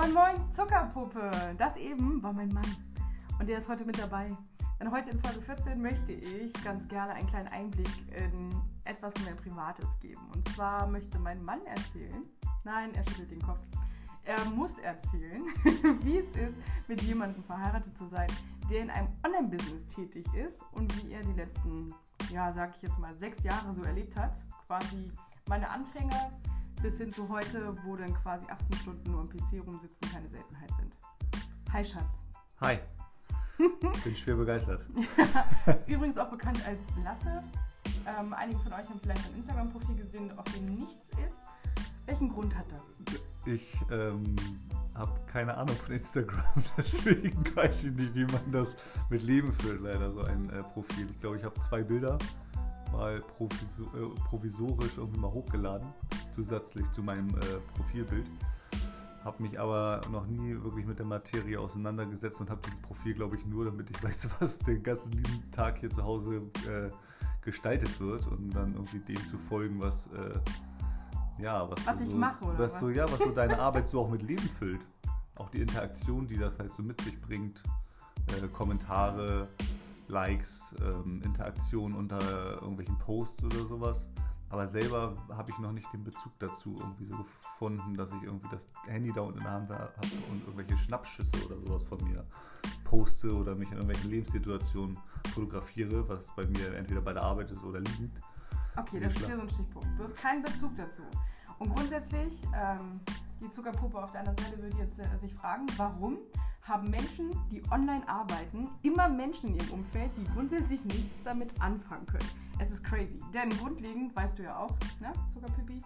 Moin Moin Zuckerpuppe, das eben war mein Mann und der ist heute mit dabei. Denn heute in Folge 14 möchte ich ganz gerne einen kleinen Einblick in etwas mehr Privates geben. Und zwar möchte mein Mann erzählen, nein, er schüttelt den Kopf, er muss erzählen, wie es ist, mit jemandem verheiratet zu sein, der in einem Online-Business tätig ist und wie er die letzten, ja, sag ich jetzt mal, sechs Jahre so erlebt hat. Quasi meine Anfänge bis hin zu heute, wo dann quasi 18 Stunden nur am PC rumsitzen keine Seltenheit sind. Hi Schatz. Hi. Bin schwer begeistert. Übrigens auch bekannt als Lasse. Ähm, einige von euch haben vielleicht ein Instagram-Profil gesehen, auf dem nichts ist. Welchen Grund hat das? Ich ähm, habe keine Ahnung von Instagram, deswegen weiß ich nicht, wie man das mit Leben füllt, leider so ein äh, Profil. Ich glaube, ich habe zwei Bilder mal provisor äh, provisorisch irgendwie mal hochgeladen, zusätzlich zu meinem äh, Profilbild. Habe mich aber noch nie wirklich mit der Materie auseinandergesetzt und habe dieses Profil, glaube ich, nur, damit ich weiß, was den ganzen lieben Tag hier zu Hause äh, gestaltet wird und dann irgendwie dem zu folgen, was äh, ja, was, was ich so, mache oder was was? so ja, was so deine Arbeit so auch mit Leben füllt. Auch die Interaktion, die das halt so mit sich bringt, äh, Kommentare, Likes, ähm, Interaktion unter irgendwelchen Posts oder sowas. Aber selber habe ich noch nicht den Bezug dazu irgendwie so gefunden, dass ich irgendwie das Handy da unten in der Hand habe und irgendwelche Schnappschüsse oder sowas von mir poste oder mich in irgendwelchen Lebenssituationen fotografiere, was bei mir entweder bei der Arbeit ist oder liegend. Okay, das ist hier so ein Stichpunkt. Du hast keinen Bezug dazu. Und grundsätzlich, ähm, die Zuckerpuppe auf der anderen Seite würde jetzt äh, sich fragen, warum haben Menschen, die online arbeiten, immer Menschen in ihrem Umfeld, die grundsätzlich nichts damit anfangen können? Es ist crazy. Denn grundlegend weißt du ja auch, ne, Zuckerpippi,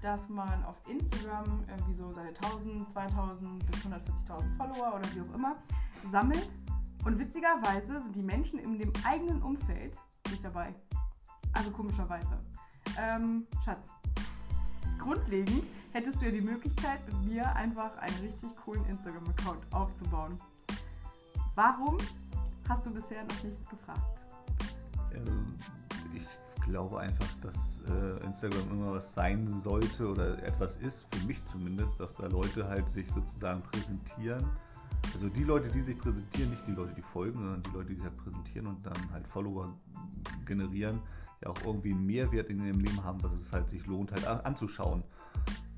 dass man auf Instagram irgendwie so seine 1000, 2000 bis 140.000 Follower oder wie auch immer sammelt. Und witzigerweise sind die Menschen in dem eigenen Umfeld nicht dabei. Also komischerweise. Ähm, Schatz, grundlegend hättest du ja die Möglichkeit, mit mir einfach einen richtig coolen Instagram-Account aufzubauen. Warum hast du bisher noch nicht gefragt? Ähm, Ich glaube einfach, dass äh, Instagram immer was sein sollte oder etwas ist, für mich zumindest, dass da Leute halt sich sozusagen präsentieren. Also die Leute, die sich präsentieren, nicht die Leute, die folgen, sondern die Leute, die sich halt präsentieren und dann halt Follower generieren, ja auch irgendwie einen Mehrwert in ihrem Leben haben, dass es halt sich lohnt, halt anzuschauen.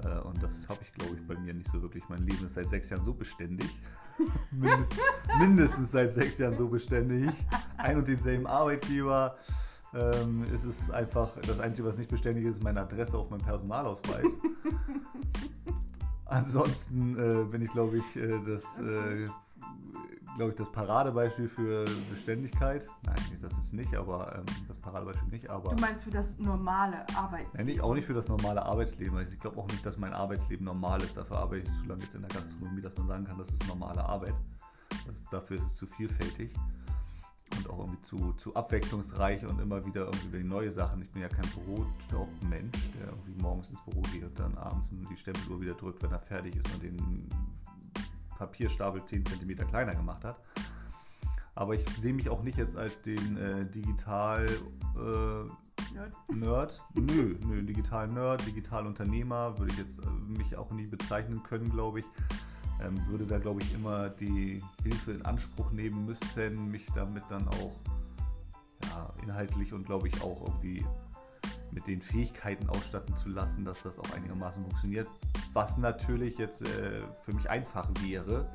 Äh, Und das habe ich, glaube ich, bei mir nicht so wirklich. Mein Leben ist seit sechs Jahren so beständig. Mind mindestens seit sechs Jahren so beständig. Ein und denselben Arbeitgeber. Ähm, es ist einfach, das Einzige, was nicht beständig ist, ist meine Adresse auf meinem Personalausweis. Ansonsten äh, bin ich, glaube ich, äh, das, äh, glaube ich, das Paradebeispiel für Beständigkeit. Nein, das ist nicht, aber ähm, das Paradebeispiel nicht, aber. Du meinst für das normale Arbeitsleben? Nicht, auch nicht für das normale Arbeitsleben. Also ich glaube auch nicht, dass mein Arbeitsleben normal ist. Dafür arbeite ich zu lange jetzt in der Gastronomie, dass man sagen kann, das ist normale Arbeit. Das, dafür ist es zu vielfältig und auch irgendwie zu, zu abwechslungsreich und immer wieder irgendwie neue Sachen. Ich bin ja kein Bürojob-Mensch, der irgendwie morgens ins Büro geht und dann abends die Stempeluhr wieder drückt, wenn er fertig ist und den Papierstapel 10 cm kleiner gemacht hat. Aber ich sehe mich auch nicht jetzt als den äh, digital äh, Nerd? Nerd? Nö, nö, digital Nerd, digital Unternehmer würde ich jetzt äh, mich auch nie bezeichnen können, glaube ich. Ähm, würde da, glaube ich, immer die Hilfe in Anspruch nehmen müssen, mich damit dann auch ja, inhaltlich und, glaube ich, auch irgendwie mit den Fähigkeiten ausstatten zu lassen, dass das auch einigermaßen funktioniert. Was natürlich jetzt äh, für mich einfach wäre,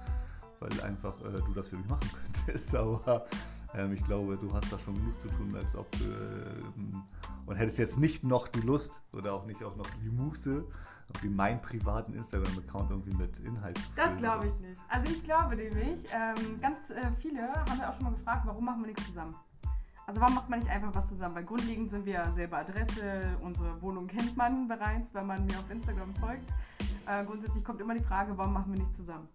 weil einfach äh, du das für mich machen könntest. Aber ähm, ich glaube, du hast da schon genug zu tun, als ob ähm, und hättest jetzt nicht noch die Lust oder auch nicht auch noch die Muße, irgendwie meinen privaten Instagram-Account irgendwie mit Inhalt zu Das glaube ich nicht. Also ich glaube nämlich, ähm, ganz äh, viele haben ja auch schon mal gefragt, warum machen wir nichts zusammen? Also warum macht man nicht einfach was zusammen? Weil grundlegend sind wir ja selber Adresse, unsere Wohnung kennt man bereits, wenn man mir auf Instagram folgt. Äh, grundsätzlich kommt immer die Frage, warum machen wir nichts zusammen?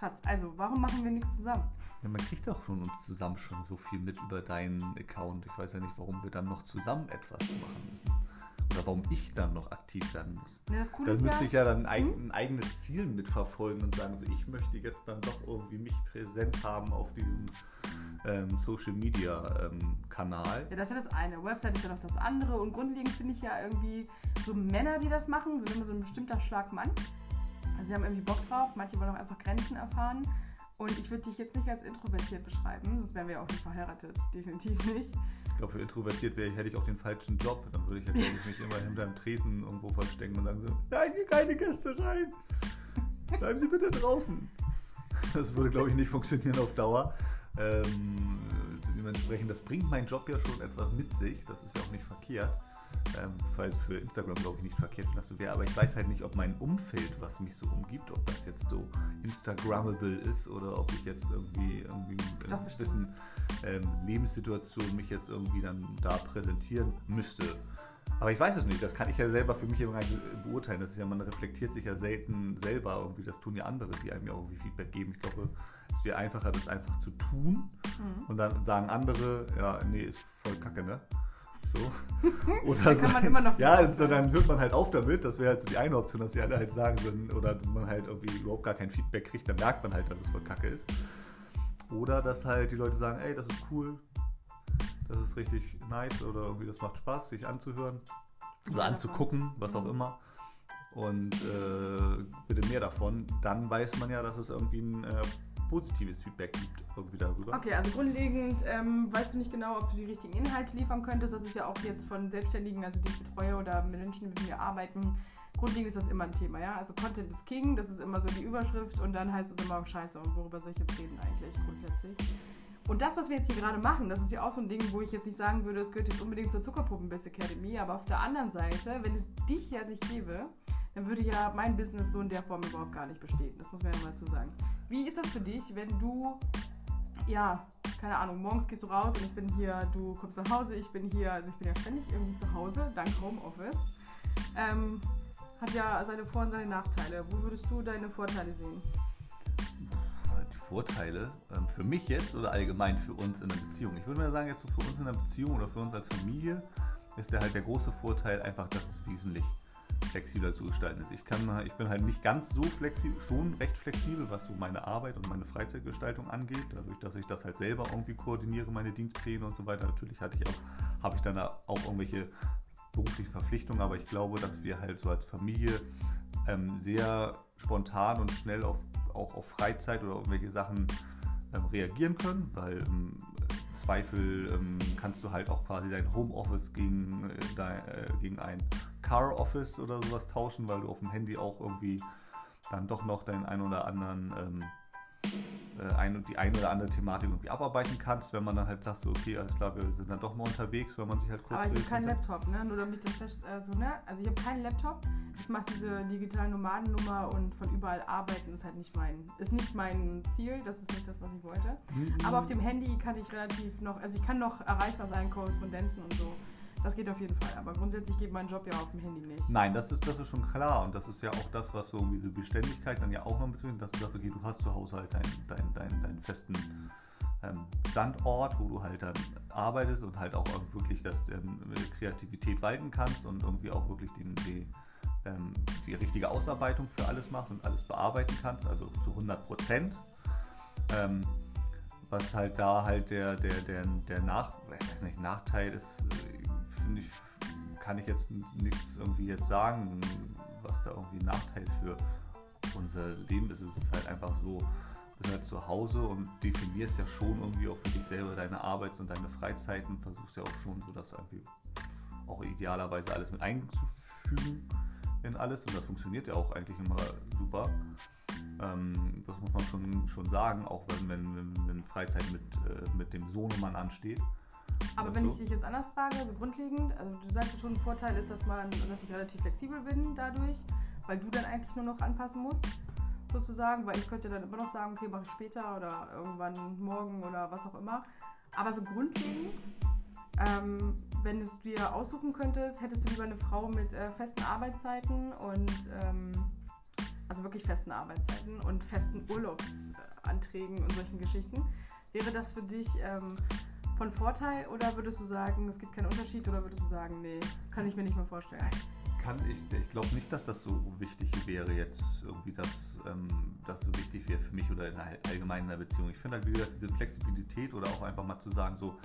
Schatz, also warum machen wir nichts zusammen? Ja, man kriegt doch schon uns zusammen schon so viel mit über deinen Account. Ich weiß ja nicht, warum wir dann noch zusammen etwas machen müssen. Oder warum ich dann noch aktiv werden muss. Ne, das Coole Dann ist müsste ja, ich ja dann ein, ein eigenes Ziel mitverfolgen und sagen, so ich möchte jetzt dann doch irgendwie mich präsent haben auf diesem ähm, Social Media ähm, Kanal. Ja, das ist ja das eine. Website ist ja noch das andere. Und grundlegend finde ich ja irgendwie so Männer, die das machen, sind immer so ein bestimmter Schlag Mann. Also sie haben irgendwie Bock drauf, manche wollen auch einfach Grenzen erfahren. Und ich würde dich jetzt nicht als introvertiert beschreiben, sonst wären wir auch nicht verheiratet, definitiv nicht. Ich glaube, für introvertiert wäre, hätte ich auch den falschen Job. Dann würde ich ja, glaube ich, mich immer hinter einem Tresen irgendwo verstecken und sagen so, nein, hier keine Gäste rein. Bleiben Sie bitte draußen. Das würde, glaube ich, nicht funktionieren auf Dauer. Ähm, dementsprechend, das bringt mein Job ja schon etwas mit sich. Das ist ja auch nicht verkehrt. Ähm, weil es für Instagram, glaube ich, nicht verkehrt dass du wäre. Aber ich weiß halt nicht, ob mein Umfeld, was mich so umgibt, ob das jetzt so Instagrammable ist oder ob ich jetzt irgendwie, irgendwie in einer gewissen ähm, Lebenssituation mich jetzt irgendwie dann da präsentieren müsste. Aber ich weiß es nicht, das kann ich ja selber für mich immer gar nicht beurteilen. Das ist ja, man reflektiert sich ja selten selber irgendwie. Das tun ja andere, die einem ja irgendwie Feedback geben. Ich glaube, es wäre einfacher, das einfach zu tun. Mhm. Und dann sagen andere, ja, nee, ist voll kacke, ne? So. Oder noch ja, so, dann hört man halt auf damit. Das wäre halt so die eine Option, dass sie alle halt sagen würden, oder man halt irgendwie überhaupt gar kein Feedback kriegt, dann merkt man halt, dass es voll kacke ist. Oder dass halt die Leute sagen, ey, das ist cool, das ist richtig nice oder irgendwie das macht Spaß, sich anzuhören oder anzugucken, was auch immer. Und äh, bitte mehr davon. Dann weiß man ja, dass es irgendwie ein äh, positives Feedback gibt irgendwie darüber. Okay, also grundlegend ähm, weißt du nicht genau, ob du die richtigen Inhalte liefern könntest. Das ist ja auch jetzt von Selbstständigen, also die ich betreue oder Menschen, mit mir arbeiten. Grundlegend ist das immer ein Thema, ja. Also Content is King, das ist immer so die Überschrift und dann heißt es immer, scheiße, und worüber soll ich jetzt reden eigentlich grundsätzlich? Und das, was wir jetzt hier gerade machen, das ist ja auch so ein Ding, wo ich jetzt nicht sagen würde, es gehört jetzt unbedingt zur Zuckerpuppenbiss Academy, aber auf der anderen Seite, wenn es dich ja nicht gäbe, dann würde ja mein Business so in der Form überhaupt gar nicht bestehen. Das muss man ja mal dazu sagen. Wie ist das für dich, wenn du, ja, keine Ahnung, morgens gehst du raus und ich bin hier, du kommst nach Hause, ich bin hier, also ich bin ja ständig irgendwie zu Hause, dank Homeoffice. Ähm, hat ja seine Vor- und seine Nachteile. Wo würdest du deine Vorteile sehen? Die Vorteile ähm, für mich jetzt oder allgemein für uns in der Beziehung? Ich würde mal sagen, jetzt so für uns in der Beziehung oder für uns als Familie ist der halt der große Vorteil einfach, dass es wesentlich flexibler zu gestalten ist. Ich, kann, ich bin halt nicht ganz so flexibel, schon recht flexibel, was so meine Arbeit und meine Freizeitgestaltung angeht, dadurch, dass ich das halt selber irgendwie koordiniere, meine Dienstpläne und so weiter. Natürlich hatte ich auch, habe ich dann auch irgendwelche beruflichen Verpflichtungen, aber ich glaube, dass wir halt so als Familie ähm, sehr spontan und schnell auf, auch auf Freizeit oder irgendwelche Sachen ähm, reagieren können, weil ähm, Zweifel ähm, kannst du halt auch quasi dein Homeoffice gegen, äh, äh, gegen ein Car Office oder sowas tauschen, weil du auf dem Handy auch irgendwie dann doch noch deinen ein oder anderen ähm, äh, ein, die ein oder andere Thematik irgendwie abarbeiten kannst, wenn man dann halt sagt, so, okay, alles klar, wir sind dann doch mal unterwegs, wenn man sich halt kurz. Aber ich habe keinen Laptop, ne? Nur damit das fest, also, ne? Also ich habe keinen Laptop. Ich mache diese digitale Nomadennummer und von überall arbeiten ist halt nicht mein, ist nicht mein Ziel, das ist nicht das, was ich wollte. Mhm. Aber auf dem Handy kann ich relativ noch, also ich kann noch erreichbar sein, Korrespondenzen und so. Das geht auf jeden Fall, aber grundsätzlich geht mein Job ja auf dem Handy nicht. Nein, das ist, das ist schon klar und das ist ja auch das, was so diese Beständigkeit dann ja auch noch ein bisschen, dass du sagst, okay, du hast zu Hause halt deinen dein, dein, dein festen ähm, Standort, wo du halt dann arbeitest und halt auch wirklich das ähm, Kreativität walten kannst und irgendwie auch wirklich die, die, ähm, die richtige Ausarbeitung für alles machst und alles bearbeiten kannst, also zu 100 Prozent. Ähm, was halt da halt der, der, der, der Nach, nicht, Nachteil ist, ich, kann ich jetzt nichts irgendwie jetzt sagen, was da irgendwie ein Nachteil für unser Leben ist. Es ist halt einfach so, du bist halt zu Hause und definierst ja schon irgendwie auch für dich selber deine Arbeits- und deine Freizeiten, versuchst ja auch schon so das irgendwie auch idealerweise alles mit einzufügen in alles und das funktioniert ja auch eigentlich immer super. Ähm, das muss man schon, schon sagen, auch wenn, wenn, wenn Freizeit mit, äh, mit dem Sohnemann ansteht. Aber wenn so? ich dich jetzt anders frage, also grundlegend, also du sagst schon, ein Vorteil ist, dass, man, dass ich relativ flexibel bin dadurch, weil du dann eigentlich nur noch anpassen musst, sozusagen, weil ich könnte dann immer noch sagen, okay, mache ich später oder irgendwann morgen oder was auch immer. Aber so grundlegend, ähm, wenn du es dir aussuchen könntest, hättest du lieber eine Frau mit äh, festen Arbeitszeiten und ähm, also wirklich festen Arbeitszeiten und festen Urlaubsanträgen und solchen Geschichten. Wäre das für dich ähm, von Vorteil oder würdest du sagen, es gibt keinen Unterschied oder würdest du sagen, nee, kann ich mir nicht mehr vorstellen? Kann ich, ich glaube nicht, dass das so wichtig wäre jetzt irgendwie, dass ähm, das so wichtig wäre für mich oder in allgemein in einer Beziehung. Ich finde halt, wie gesagt, diese Flexibilität oder auch einfach mal zu sagen, so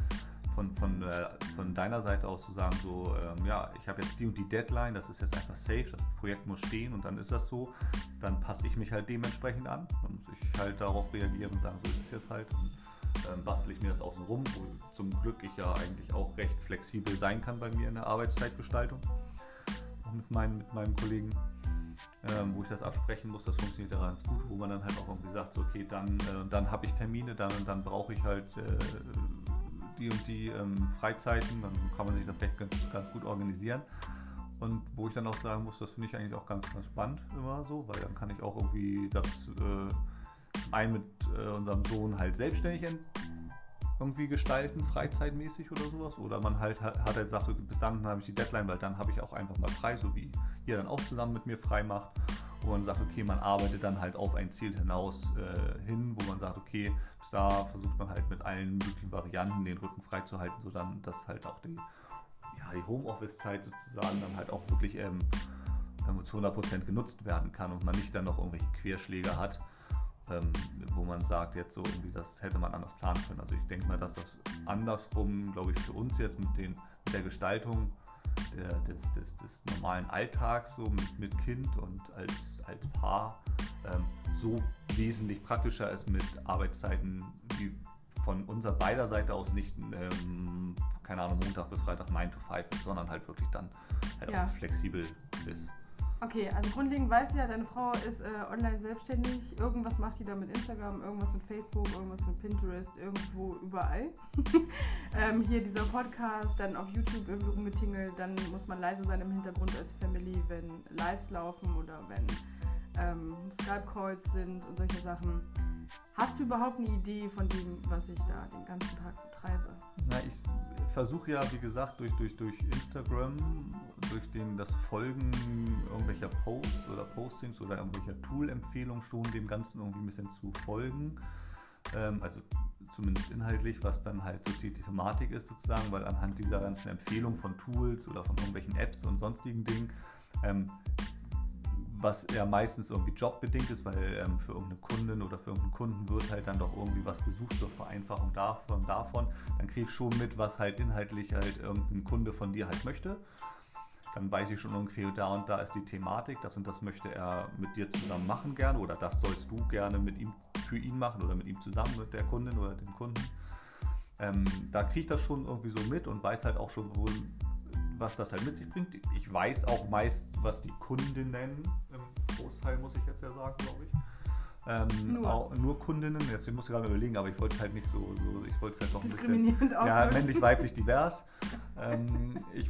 von, von, äh, von deiner Seite aus zu sagen, so, ähm, ja, ich habe jetzt die und die Deadline, das ist jetzt einfach safe, das Projekt muss stehen und dann ist das so, dann passe ich mich halt dementsprechend an. Muss ich halt darauf reagieren und sagen, so ist es jetzt halt. Und, ähm, bastel ich mir das außen rum, wo zum Glück ich ja eigentlich auch recht flexibel sein kann bei mir in der Arbeitszeitgestaltung. Mit, meinen, mit meinem Kollegen, ähm, wo ich das absprechen muss, das funktioniert ja ganz gut, wo man dann halt auch irgendwie sagt, so, okay, dann, äh, dann habe ich Termine, dann dann brauche ich halt äh, die und die ähm, Freizeiten, dann kann man sich das recht ganz, ganz gut organisieren. Und wo ich dann auch sagen muss, das finde ich eigentlich auch ganz, ganz spannend immer so, weil dann kann ich auch irgendwie das äh, ein mit äh, unserem Sohn halt selbstständig irgendwie gestalten, freizeitmäßig oder sowas. Oder man halt hat, halt sagt, bis dann habe ich die Deadline, weil dann habe ich auch einfach mal frei, so wie ihr dann auch zusammen mit mir frei macht. Wo man sagt, okay, man arbeitet dann halt auf ein Ziel hinaus äh, hin, wo man sagt, okay, bis da versucht man halt mit allen möglichen Varianten den Rücken frei zu halten, so dass halt auch die, ja, die Homeoffice-Zeit sozusagen dann halt auch wirklich ähm, zu 100% genutzt werden kann und man nicht dann noch irgendwelche Querschläge hat, ähm, wo man sagt, jetzt so irgendwie, das hätte man anders planen können. Also ich denke mal, dass das andersrum, glaube ich, für uns jetzt mit, den, mit der Gestaltung der, des, des, des, normalen Alltags so mit, mit Kind und als, als Paar ähm, so wesentlich praktischer ist mit Arbeitszeiten, die von unserer beider Seite aus nicht, ähm, keine Ahnung, Montag bis Freitag 9 to 5 ist, sondern halt wirklich dann halt ja. auch flexibel ist. Okay, also grundlegend weißt du ja, deine Frau ist äh, online selbstständig. Irgendwas macht die da mit Instagram, irgendwas mit Facebook, irgendwas mit Pinterest, irgendwo überall. ähm, hier dieser Podcast, dann auf YouTube irgendwie rumgetingelt. Dann muss man leise sein im Hintergrund als Family, wenn Lives laufen oder wenn ähm, Skype-Calls sind und solche Sachen. Hast du überhaupt eine Idee von dem, was ich da den ganzen Tag so treibe? Na, ich versuche ja, wie gesagt, durch, durch, durch Instagram, durch den, das Folgen irgendwelcher Posts oder Postings oder irgendwelcher Tool-Empfehlungen schon dem Ganzen irgendwie ein bisschen zu folgen. Ähm, also zumindest inhaltlich, was dann halt so die Thematik ist sozusagen, weil anhand dieser ganzen Empfehlungen von Tools oder von irgendwelchen Apps und sonstigen Dingen ähm, was ja meistens irgendwie jobbedingt ist, weil ähm, für irgendeine Kundin oder für irgendeinen Kunden wird halt dann doch irgendwie was gesucht zur Vereinfachung davon, davon. Dann kriege ich schon mit, was halt inhaltlich halt irgendein Kunde von dir halt möchte. Dann weiß ich schon ungefähr, da und da ist die Thematik, das und das möchte er mit dir zusammen machen gerne oder das sollst du gerne mit ihm für ihn machen oder mit ihm zusammen mit der Kundin oder dem Kunden. Ähm, da kriege ich das schon irgendwie so mit und weiß halt auch schon, wo, was das halt mit sich bringt. Ich weiß auch meist, was die Kundinnen, im Großteil muss ich jetzt ja sagen, glaube ich. Ähm, nur. Auch, nur Kundinnen, jetzt muss ich gerade überlegen, aber ich wollte es halt nicht so, so ich wollte es halt doch ein bisschen ja, männlich, weiblich, divers. ähm, ich,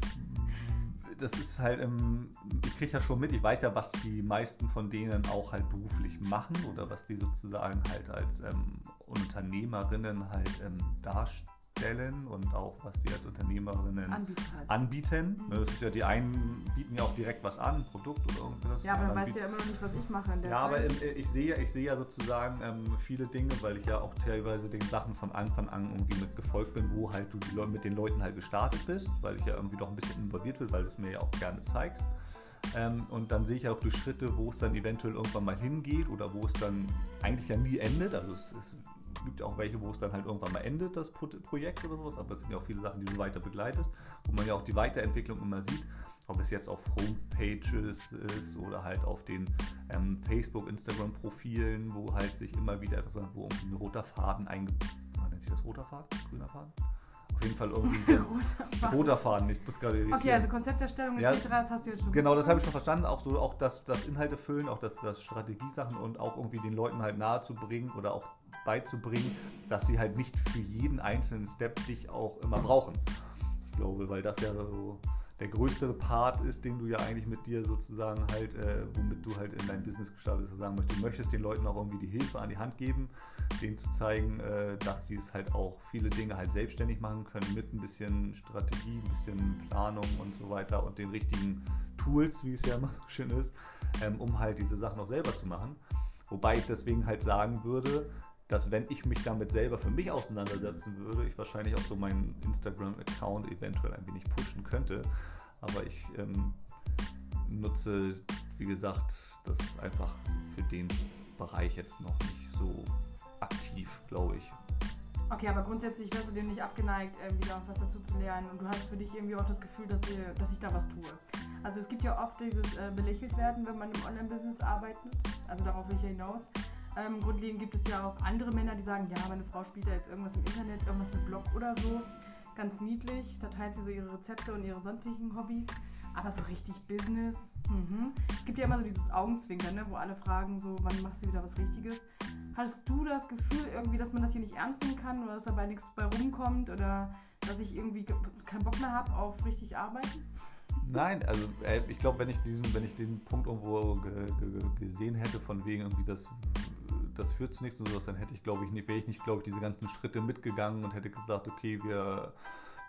das ist halt, ähm, ich kriege ja schon mit, ich weiß ja, was die meisten von denen auch halt beruflich machen oder was die sozusagen halt als ähm, Unternehmerinnen halt ähm, darstellen stellen und auch was die als Unternehmerinnen anbieten. Halt. anbieten. Mhm. Das ist ja die einen bieten ja auch direkt was an, ein Produkt oder irgendwas. Ja, aber dann weißt du ja immer noch nicht, was ich mache in der Ja, Zeit. aber äh, ich sehe, ich sehe ja sozusagen ähm, viele Dinge, weil ich ja auch teilweise den Sachen von Anfang an irgendwie mit gefolgt bin, wo halt du die mit den Leuten halt gestartet bist, weil ich ja irgendwie doch ein bisschen involviert will, weil du es mir ja auch gerne zeigst. Ähm, und dann sehe ich auch die Schritte, wo es dann eventuell irgendwann mal hingeht oder wo es dann eigentlich ja nie endet. Also es, es gibt ja auch welche, wo es dann halt irgendwann mal endet, das Projekt oder sowas, aber es sind ja auch viele Sachen, die du weiter begleitest, wo man ja auch die Weiterentwicklung immer sieht, ob es jetzt auf Homepages ist oder halt auf den ähm, Facebook, Instagram-Profilen, wo halt sich immer wieder etwas, wo irgendwie ein roter Faden eingebaut nennt sich das roter Faden? Grüner Faden? Auf jeden Fall irgendwie so roter, roter Faden. Ich muss gerade Okay, also Konzepterstellung etc. Ja, das hast du jetzt schon Genau, das habe ich schon verstanden. Auch so auch das, das Inhalte füllen, auch das, das Strategiesachen und auch irgendwie den Leuten halt nahe zu bringen oder auch beizubringen, dass sie halt nicht für jeden einzelnen Step dich auch immer brauchen. Ich glaube, weil das ja so der größte Part ist, den du ja eigentlich mit dir sozusagen halt, äh, womit du halt in dein Business gestartet hast, sagen möchtest, du möchtest den Leuten auch irgendwie die Hilfe an die Hand geben, denen zu zeigen, äh, dass sie es halt auch viele Dinge halt selbstständig machen können mit ein bisschen Strategie, ein bisschen Planung und so weiter und den richtigen Tools, wie es ja immer so schön ist, ähm, um halt diese Sachen auch selber zu machen. Wobei ich deswegen halt sagen würde, dass wenn ich mich damit selber für mich auseinandersetzen würde, ich wahrscheinlich auch so meinen Instagram-Account eventuell ein wenig pushen könnte. Aber ich ähm, nutze, wie gesagt, das einfach für den Bereich jetzt noch nicht so aktiv, glaube ich. Okay, aber grundsätzlich wärst du dem nicht abgeneigt, irgendwie da was dazu zu lernen und du hast für dich irgendwie auch das Gefühl, dass, ihr, dass ich da was tue. Also es gibt ja oft dieses äh, belächelt werden, wenn man im Online-Business arbeitet. Also darauf will ich ja hinaus. Ähm, grundlegend gibt es ja auch andere Männer, die sagen, ja, meine Frau spielt da jetzt irgendwas im Internet, irgendwas mit Blog oder so. Ganz niedlich, da teilt sie so ihre Rezepte und ihre sonstigen Hobbys. Aber so richtig Business. Mhm. Es gibt ja immer so dieses Augenzwinkern, ne, wo alle fragen, so, wann machst du wieder was Richtiges? Hast du das Gefühl irgendwie, dass man das hier nicht ernst nehmen kann oder dass dabei nichts bei rumkommt oder dass ich irgendwie keinen Bock mehr habe auf richtig arbeiten? Nein, also äh, ich glaube, wenn ich diesen, wenn ich den Punkt irgendwo ge, ge, gesehen hätte, von wegen irgendwie das, das führt zu nichts und sowas, dann hätte ich, glaube ich, nicht, wäre ich nicht, glaube ich, diese ganzen Schritte mitgegangen und hätte gesagt, okay, wir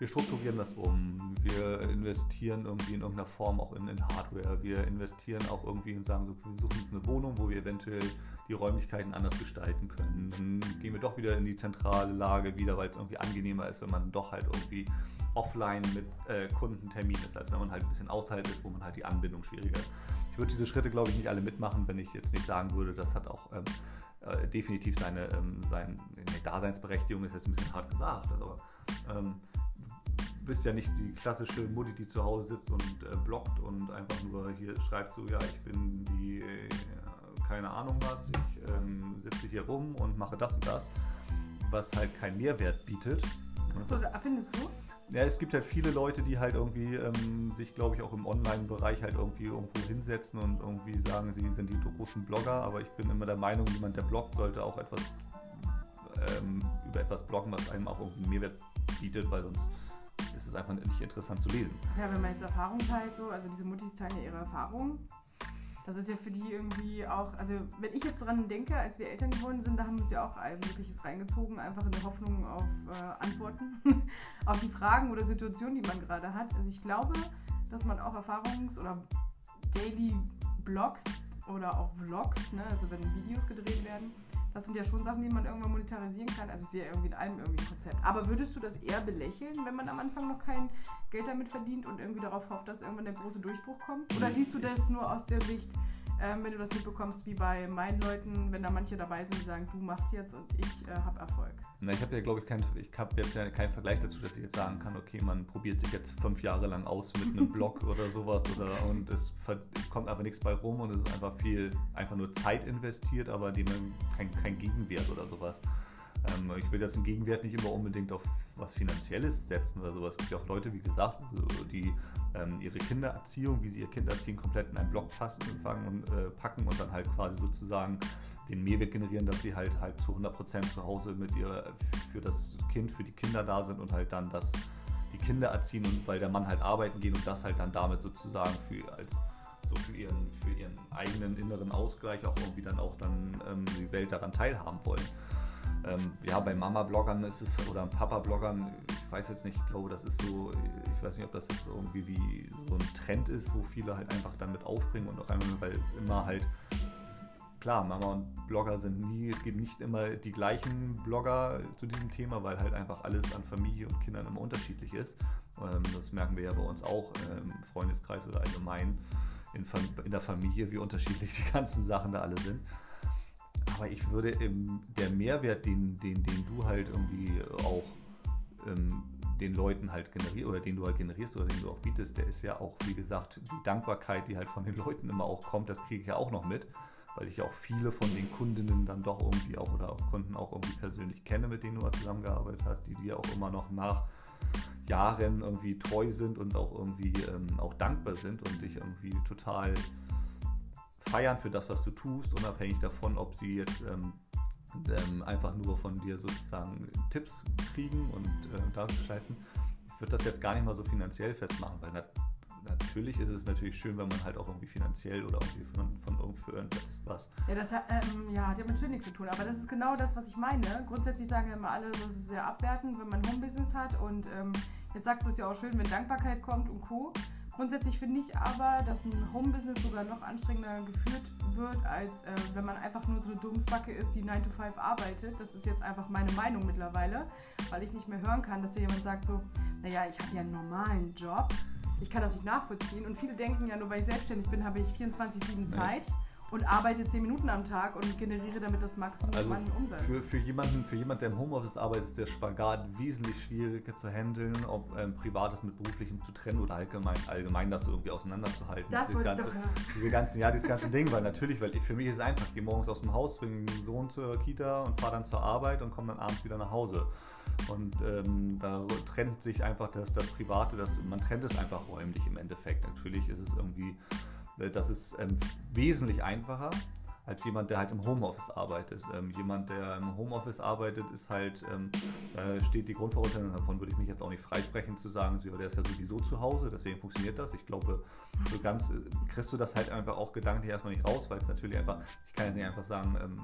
wir strukturieren das um, wir investieren irgendwie in irgendeiner Form auch in, in, Hardware, wir investieren auch irgendwie und sagen so, wir suchen eine Wohnung, wo wir eventuell die Räumlichkeiten anders gestalten können. Dann gehen wir doch wieder in die zentrale Lage wieder, weil es irgendwie angenehmer ist, wenn man doch halt irgendwie offline mit äh, Kundentermin ist, als wenn man halt ein bisschen außerhalb ist, wo man halt die Anbindung schwieriger ist. Ich würde diese Schritte, glaube ich, nicht alle mitmachen, wenn ich jetzt nicht sagen würde, das hat auch ähm, äh, definitiv seine, ähm, seine Daseinsberechtigung, ist jetzt ein bisschen hart gesagt, also, ähm, bist ja nicht die klassische Mutti, die zu Hause sitzt und äh, bloggt und einfach nur hier schreibt so, ja, ich bin die, äh, keine Ahnung was, ich ähm, sitze hier rum und mache das und das, was halt keinen Mehrwert bietet. So, findest du? Ja, es gibt halt viele Leute, die halt irgendwie ähm, sich, glaube ich, auch im Online-Bereich halt irgendwie irgendwo hinsetzen und irgendwie sagen, sie sind die großen Blogger, aber ich bin immer der Meinung, jemand, der bloggt, sollte auch etwas ähm, über etwas bloggen, was einem auch irgendwie Mehrwert bietet, weil sonst ist es einfach nicht interessant zu lesen. Ja, wenn man jetzt Erfahrung teilt, so, also diese Muttis teilen ja ihre Erfahrungen. Das ist ja für die irgendwie auch, also wenn ich jetzt dran denke, als wir Eltern geworden sind, da haben wir uns ja auch all Mögliches reingezogen, einfach in der Hoffnung auf äh, Antworten, auf die Fragen oder Situationen, die man gerade hat. Also ich glaube, dass man auch Erfahrungs- oder Daily Blogs oder auch Vlogs, ne, also wenn Videos gedreht werden, das sind ja schon Sachen, die man irgendwann monetarisieren kann. Also ich sehe irgendwie in allem irgendwie ein Konzept. Aber würdest du das eher belächeln, wenn man am Anfang noch kein Geld damit verdient und irgendwie darauf hofft, dass irgendwann der große Durchbruch kommt? Oder siehst du das nur aus der Sicht, ähm, wenn du das mitbekommst, wie bei meinen Leuten, wenn da manche dabei sind, die sagen, du machst jetzt und ich äh, habe Erfolg. Na, ich habe ja, glaube ich, kein, ich habe jetzt ja keinen Vergleich dazu, dass ich jetzt sagen kann, okay, man probiert sich jetzt fünf Jahre lang aus mit einem Blog oder sowas oder und es kommt aber nichts bei rum und es ist einfach viel, einfach nur Zeit investiert, aber dem kein, kein Gegenwert oder sowas. Ähm, ich will jetzt einen Gegenwert nicht immer unbedingt auf was Finanzielles setzen oder sowas. Es gibt ja auch Leute, wie gesagt, die ähm, ihre Kindererziehung, wie sie ihr Kind erziehen, komplett in einen Blog fassen, fangen und äh, packen und dann halt quasi sozusagen den Mehrwert generieren, dass sie halt halt zu 100% zu Hause mit ihr für das Kind, für die Kinder da sind und halt dann das die Kinder erziehen und weil der Mann halt arbeiten geht und das halt dann damit sozusagen für als so für ihren, für ihren eigenen inneren Ausgleich auch irgendwie dann auch dann ähm, die Welt daran teilhaben wollen. Ähm, ja, bei Mama-Bloggern ist es, oder Papa-Bloggern, ich weiß jetzt nicht, ich glaube, das ist so, ich weiß nicht, ob das jetzt irgendwie wie so ein Trend ist, wo viele halt einfach damit aufspringen und auch einmal, weil es immer halt, klar, Mama und Blogger sind nie, es gibt nicht immer die gleichen Blogger zu diesem Thema, weil halt einfach alles an Familie und Kindern immer unterschiedlich ist. Ähm, das merken wir ja bei uns auch im Freundeskreis oder allgemein in, in der Familie, wie unterschiedlich die ganzen Sachen da alle sind. Aber ich würde im, der Mehrwert, den, den, den du halt irgendwie auch ähm, den Leuten halt generierst oder den du halt generierst oder den du auch bietest, der ist ja auch, wie gesagt, die Dankbarkeit, die halt von den Leuten immer auch kommt, das kriege ich ja auch noch mit, weil ich ja auch viele von den Kundinnen dann doch irgendwie auch oder auch Kunden auch irgendwie persönlich kenne, mit denen du mal zusammengearbeitet hast, die dir auch immer noch nach Jahren irgendwie treu sind und auch irgendwie ähm, auch dankbar sind und dich irgendwie total feiern für das, was du tust, unabhängig davon, ob sie jetzt ähm, ähm, einfach nur von dir sozusagen Tipps kriegen und äh, daraus gestalten. Ich würde das jetzt gar nicht mal so finanziell festmachen, weil nat natürlich ist es natürlich schön, wenn man halt auch irgendwie finanziell oder irgendwie von, von irgendwo irgendetwas was. Ja, das hat, ähm, ja, hat ja mit schön nichts zu tun, aber das ist genau das, was ich meine. Grundsätzlich sagen ja immer alle, das ist sehr abwertend, wenn man Homebusiness hat und ähm, jetzt sagst du es ja auch schön, wenn Dankbarkeit kommt und Co. Grundsätzlich finde ich aber, dass ein Home-Business sogar noch anstrengender geführt wird, als äh, wenn man einfach nur so eine Dumpfbacke ist, die 9 to 5 arbeitet. Das ist jetzt einfach meine Meinung mittlerweile, weil ich nicht mehr hören kann, dass hier jemand sagt so, naja, ich habe ja einen normalen Job. Ich kann das nicht nachvollziehen. Und viele denken ja, nur weil ich selbstständig bin, habe ich 24-7 Zeit. Und arbeite 10 Minuten am Tag und generiere damit das Maximum Also an Umsatz. für, für, jemanden, für jemanden, der im Homeoffice arbeitet, ist der Spagat wesentlich schwieriger zu handeln, ob ähm, Privates mit Beruflichem zu trennen oder allgemein, allgemein das irgendwie auseinanderzuhalten. Das Diese ganze, diese ganzen, ja, dieses ganze Ding, weil natürlich, weil ich, für mich ist es einfach, ich gehe morgens aus dem Haus, bringe den Sohn zur Kita und fahre dann zur Arbeit und komme dann abends wieder nach Hause. Und ähm, da trennt sich einfach das, das Private, das, man trennt es einfach räumlich im Endeffekt. Natürlich ist es irgendwie, das ist ähm, wesentlich einfacher als jemand, der halt im Homeoffice arbeitet. Ähm, jemand, der im Homeoffice arbeitet, ist halt, ähm, da steht die Grundvoraussetzung, davon würde ich mich jetzt auch nicht freisprechen zu sagen, der ist ja sowieso zu Hause, deswegen funktioniert das. Ich glaube, so ganz äh, kriegst du das halt einfach auch gedanklich erstmal nicht raus, weil es natürlich einfach, ich kann jetzt nicht einfach sagen, ähm,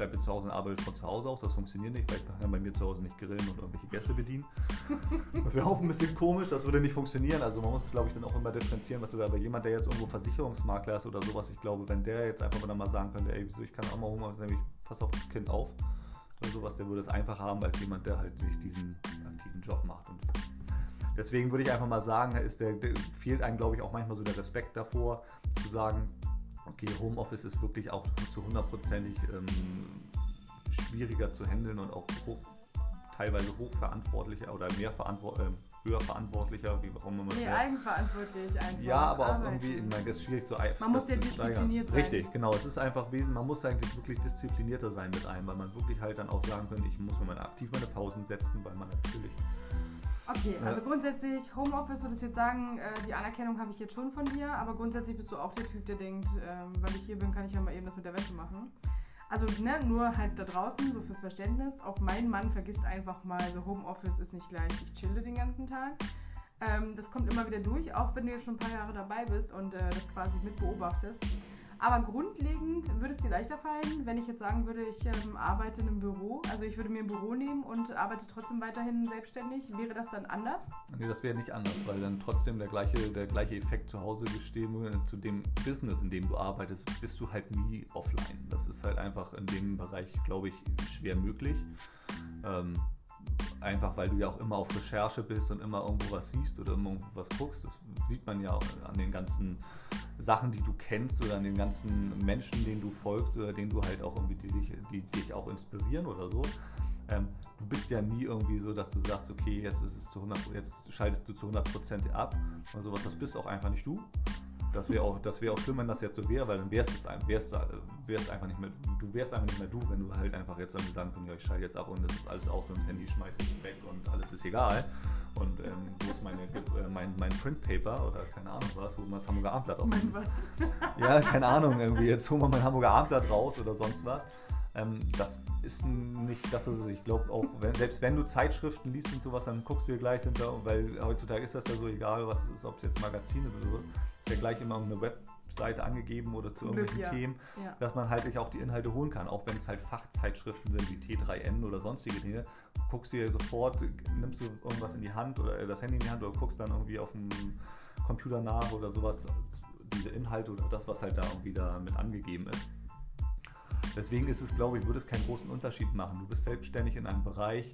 bleibe jetzt zu Hause und arbeite von zu Hause aus, das funktioniert nicht, weil ich kann bei mir zu Hause nicht grillen und irgendwelche Gäste bedienen. Das wäre auch ein bisschen komisch, das würde nicht funktionieren. Also man muss, glaube ich, dann auch immer differenzieren, was du da, aber jemand, der jetzt irgendwo Versicherungsmakler ist oder sowas, ich glaube, wenn der jetzt einfach mal sagen könnte, ey, wieso, ich kann auch mal Homeoffice, nämlich pass auf das Kind auf oder sowas, der würde es einfacher haben als jemand, der halt nicht diesen aktiven Job macht. Und deswegen würde ich einfach mal sagen, ist der, der fehlt einem, glaube ich, auch manchmal so der Respekt davor, zu sagen, okay, Homeoffice ist wirklich auch zu hundertprozentig ähm, schwieriger zu handeln und auch hoch, teilweise hochverantwortlicher oder mehr verantwort äh, höher verantwortlicher, wie auch immer man Nee, sagt. eigenverantwortlich einfach. Ja, aber auch arbeiten. irgendwie, ich meine, das ist schwierig zu Man muss ja diszipliniert sein. Richtig, genau. Es ist einfach wesen, man muss eigentlich wirklich disziplinierter sein mit einem, weil man wirklich halt dann auch sagen kann, ich muss mir meine, aktiv meine Pausen setzen, weil man natürlich. Okay, also grundsätzlich Homeoffice würdest du jetzt sagen, äh, die Anerkennung habe ich jetzt schon von dir, aber grundsätzlich bist du auch der Typ, der denkt, ähm, weil ich hier bin, kann ich ja mal eben das mit der Wäsche machen. Also ne, nur halt da draußen, so fürs Verständnis, auch mein Mann vergisst einfach mal, so Homeoffice ist nicht gleich, ich chille den ganzen Tag. Ähm, das kommt immer wieder durch, auch wenn du jetzt schon ein paar Jahre dabei bist und äh, das quasi mit beobachtest. Aber grundlegend würde es dir leichter fallen, wenn ich jetzt sagen würde, ich ähm, arbeite in einem Büro. Also ich würde mir ein Büro nehmen und arbeite trotzdem weiterhin selbstständig. Wäre das dann anders? Nee, das wäre nicht anders, weil dann trotzdem der gleiche, der gleiche Effekt zu Hause gestehen würde. Zu dem Business, in dem du arbeitest, bist du halt nie offline. Das ist halt einfach in dem Bereich, glaube ich, schwer möglich. Ähm, einfach weil du ja auch immer auf Recherche bist und immer irgendwo was siehst oder immer irgendwo was guckst. Das sieht man ja auch an den ganzen Sachen, die du kennst oder an den ganzen Menschen, denen du folgst oder denen du halt auch irgendwie, die dich, die dich auch inspirieren oder so. Ähm, du bist ja nie irgendwie so, dass du sagst, okay, jetzt ist es zu 100, jetzt schaltest du zu 100% ab oder sowas. Das bist auch einfach nicht du. Das wäre auch, das wäre auch schlimm, wenn das jetzt so wäre, weil dann wärst es ein- wärst, du- wärst einfach nicht mehr, du wärst einfach nicht mehr du, wenn du halt einfach jetzt dann sagen könntest, ja, ich schalte jetzt ab und das ist alles aus und Handy schmeiße ich weg und alles ist egal. Und ähm, wo ist meine, äh, mein, mein Printpaper oder keine Ahnung was, wo man das Hamburger Abendblatt Mein auf was? ja, keine Ahnung, irgendwie jetzt holen wir mein Hamburger Abendblatt raus oder sonst was. Ähm, das ist nicht das, was. Ich glaube auch, wenn, selbst wenn du Zeitschriften liest und sowas, dann guckst du dir gleich hinter, weil heutzutage ist das ja so egal, was es ist, ob es jetzt Magazine oder sowas, ist ja gleich immer eine Webseite angegeben oder zu Zum Glück, irgendwelchen ja. Themen, Ja. dass man halt auch die Inhalte holen kann, auch wenn es halt Fachzeitschriften sind wie T3N oder sonstige Dinge. Guckst dir sofort, nimmst du irgendwas in die Hand oder äh, das Handy in die Hand oder guckst dann irgendwie auf dem Computer nach oder sowas, diese Inhalte oder das, was halt da irgendwie da mit angegeben ist. Deswegen ist es, glaube ich, würde es keinen großen Unterschied machen. Du bist selbstständig in einem Bereich,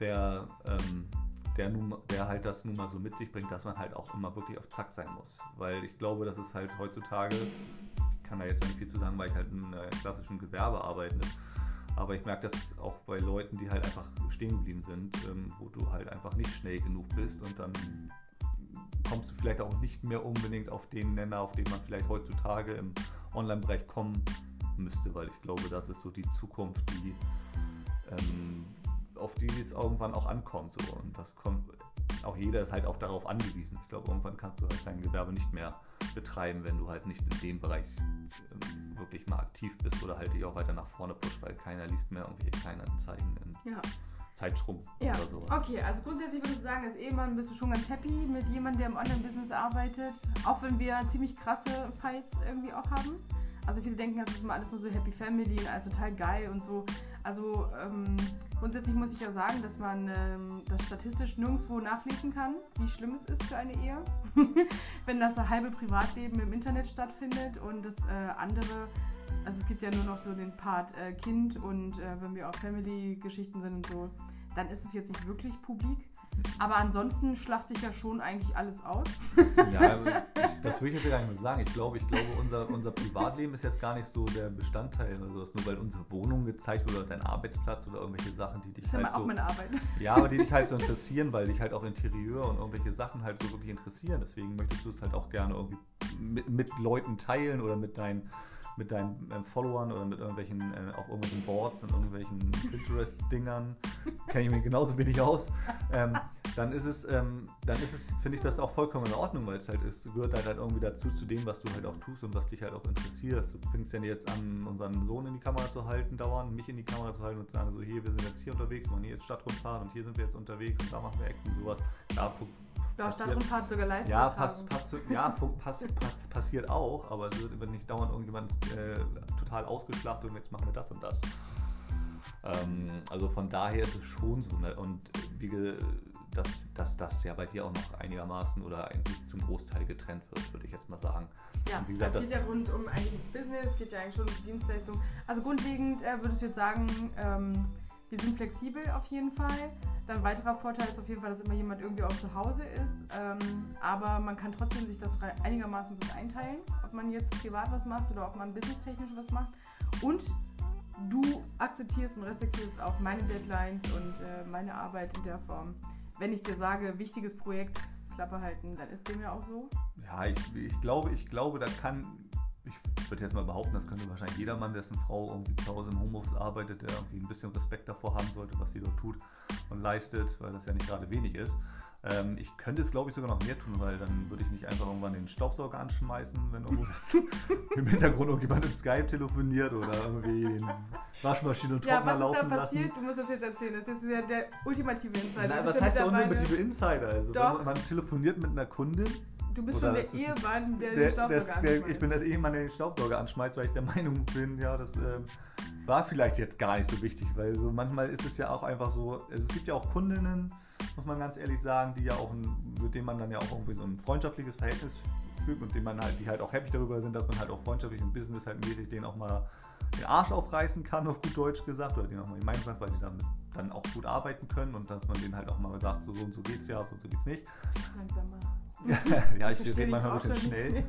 der, ähm, der, nun, der halt das nun mal so mit sich bringt, dass man halt auch immer wirklich auf Zack sein muss. Weil ich glaube, das ist halt heutzutage, ich kann da jetzt nicht viel zu sagen, weil ich halt in einem klassischen Gewerbe arbeite, aber ich merke das auch bei Leuten, die halt einfach stehen geblieben sind, ähm, wo du halt einfach nicht schnell genug bist und dann kommst du vielleicht auch nicht mehr unbedingt auf den Nenner, auf den man vielleicht heutzutage im Online-Bereich kommen müsste, weil ich glaube, das ist so die Zukunft, die ähm, auf die es irgendwann auch ankommt. So. Und das kommt, auch jeder ist halt auch darauf angewiesen. Ich glaube, irgendwann kannst du halt dein Gewerbe nicht mehr betreiben, wenn du halt nicht in dem Bereich ähm, wirklich mal aktiv bist oder halt dich auch weiter nach vorne pusht, weil keiner liest mehr irgendwelche Kleinanzeigen in Ja. Zeitschrumm Ja, oder sowas. okay, also grundsätzlich würde ich sagen, als Ehemann bist du schon ganz happy mit jemandem, der im Online-Business arbeitet, auch wenn wir ziemlich krasse Fights irgendwie auch haben. Also viele denken, das ist immer alles nur so Happy Family und alles total geil und so. Also ähm, grundsätzlich muss ich ja sagen, dass man ähm, das statistisch nirgendwo nachlesen kann, wie schlimm es ist für eine Ehe, wenn das halbe Privatleben im Internet stattfindet und das äh, andere also es gibt ja nur noch so den Part äh, Kind und äh, wenn wir auf Family-Geschichten sind und so, dann ist es jetzt nicht wirklich publik. Aber ansonsten schlacht sich ja schon eigentlich alles aus. Ja, das will ich jetzt gar nicht mehr sagen. Ich glaube, ich glaube unser, unser Privatleben ist jetzt gar nicht so der Bestandteil oder sowas, nur weil unsere Wohnung gezeigt wird oder dein Arbeitsplatz oder irgendwelche Sachen, die dich Das ist halt auch so, meine Arbeit. ja, aber die dich halt so interessieren, weil dich halt auch Interieur und irgendwelche Sachen halt so wirklich interessieren. Deswegen möchtest du es halt auch gerne irgendwie mit, mit Leuten teilen oder mit deinen mit deinen ähm, Followern oder mit irgendwelchen äh, auf irgendwelchen Boards und irgendwelchen Pinterest-Dingern kenne ich mich genauso wenig aus. Ähm, dann ist es, ähm, dann ist es, finde ich das auch vollkommen in Ordnung, weil es halt ist, gehört halt, halt irgendwie dazu zu dem, was du halt auch tust und was dich halt auch interessiert. Du fängst ja jetzt an, unseren Sohn in die Kamera zu halten, dauernd, mich in die Kamera zu halten und zu sagen, so hier, wir sind jetzt hier unterwegs, machen hier jetzt Stadtrundfahren und hier sind wir jetzt unterwegs und da machen wir Acten und sowas. Da Ja, Stadtrundfahrt sogar live ja, pass, pass, ja pass, pass, passiert auch, aber es wird nicht dauernd irgendjemand äh, total ausgeschlachtet und jetzt machen wir das und das. Ähm, also von daher ist es schon so. Ne? Und wie dass, dass das ja bei dir auch noch einigermaßen oder eigentlich zum Großteil getrennt wird, würde ich jetzt mal sagen. Ja, wie gesagt, das geht ja rund um eigentlich Business, geht ja eigentlich schon um Dienstleistung. Also grundlegend äh, würdest du jetzt sagen, ähm, wir sind flexibel auf jeden Fall. Dann weiterer Vorteil ist auf jeden Fall, dass immer jemand irgendwie auch zu Hause ist. Ähm, aber man kann trotzdem sich das einigermaßen gut einteilen, ob man jetzt privat was macht oder ob man businesstechnisch was macht. Und du akzeptierst und respektierst auch meine Deadlines und äh, meine Arbeit in der Form wenn ich dir sage, wichtiges Projekt, Klappe halten, dann ist dem ja auch so? Ja, ich, ich glaube, ich glaube, da kann, ich würde jetzt mal behaupten, das könnte wahrscheinlich jeder Mann, dessen Frau irgendwie zu Hause im Homeoffice arbeitet, der irgendwie ein bisschen Respekt davor haben sollte, was sie dort tut und leistet, weil das ja nicht gerade wenig ist. Ähm, ich könnte es, glaube ich, sogar noch mehr tun, weil dann würde ich nicht einfach irgendwann den Staubsauger anschmeißen, wenn irgendwo im Hintergrund irgendjemand im Skype telefoniert oder irgendwie Waschmaschine und Trockner ja, laufen was ist da passiert? lassen. Du musst das jetzt erzählen. Das ist ja der ultimative Insider. Nein, was heißt der ultimative Insider? Also man telefoniert mit einer Kundin Du bist schon der Ehemann, der, der den Staubsauger das, der, Ich bin der Ehemann, der den Staubsauger anschmeißt, weil ich der Meinung bin, ja, das ähm, war vielleicht jetzt gar nicht so wichtig, weil so manchmal ist es ja auch einfach so, also es gibt ja auch Kundinnen, muss man ganz ehrlich sagen, die ja auch, ein, mit denen man dann ja auch irgendwie so ein freundschaftliches Verhältnis führt und denen man halt, die halt auch happy darüber sind, dass man halt auch freundschaftlich im Business halt mäßig denen auch mal den Arsch aufreißen kann, auf gut Deutsch gesagt, oder denen auch mal die Meinung sagt, weil die dann, dann auch gut arbeiten können und dass man denen halt auch mal sagt, so, so und so geht's ja, so und so geht's nicht. Langsamer. Ja, ich rede manchmal ein bisschen schnell.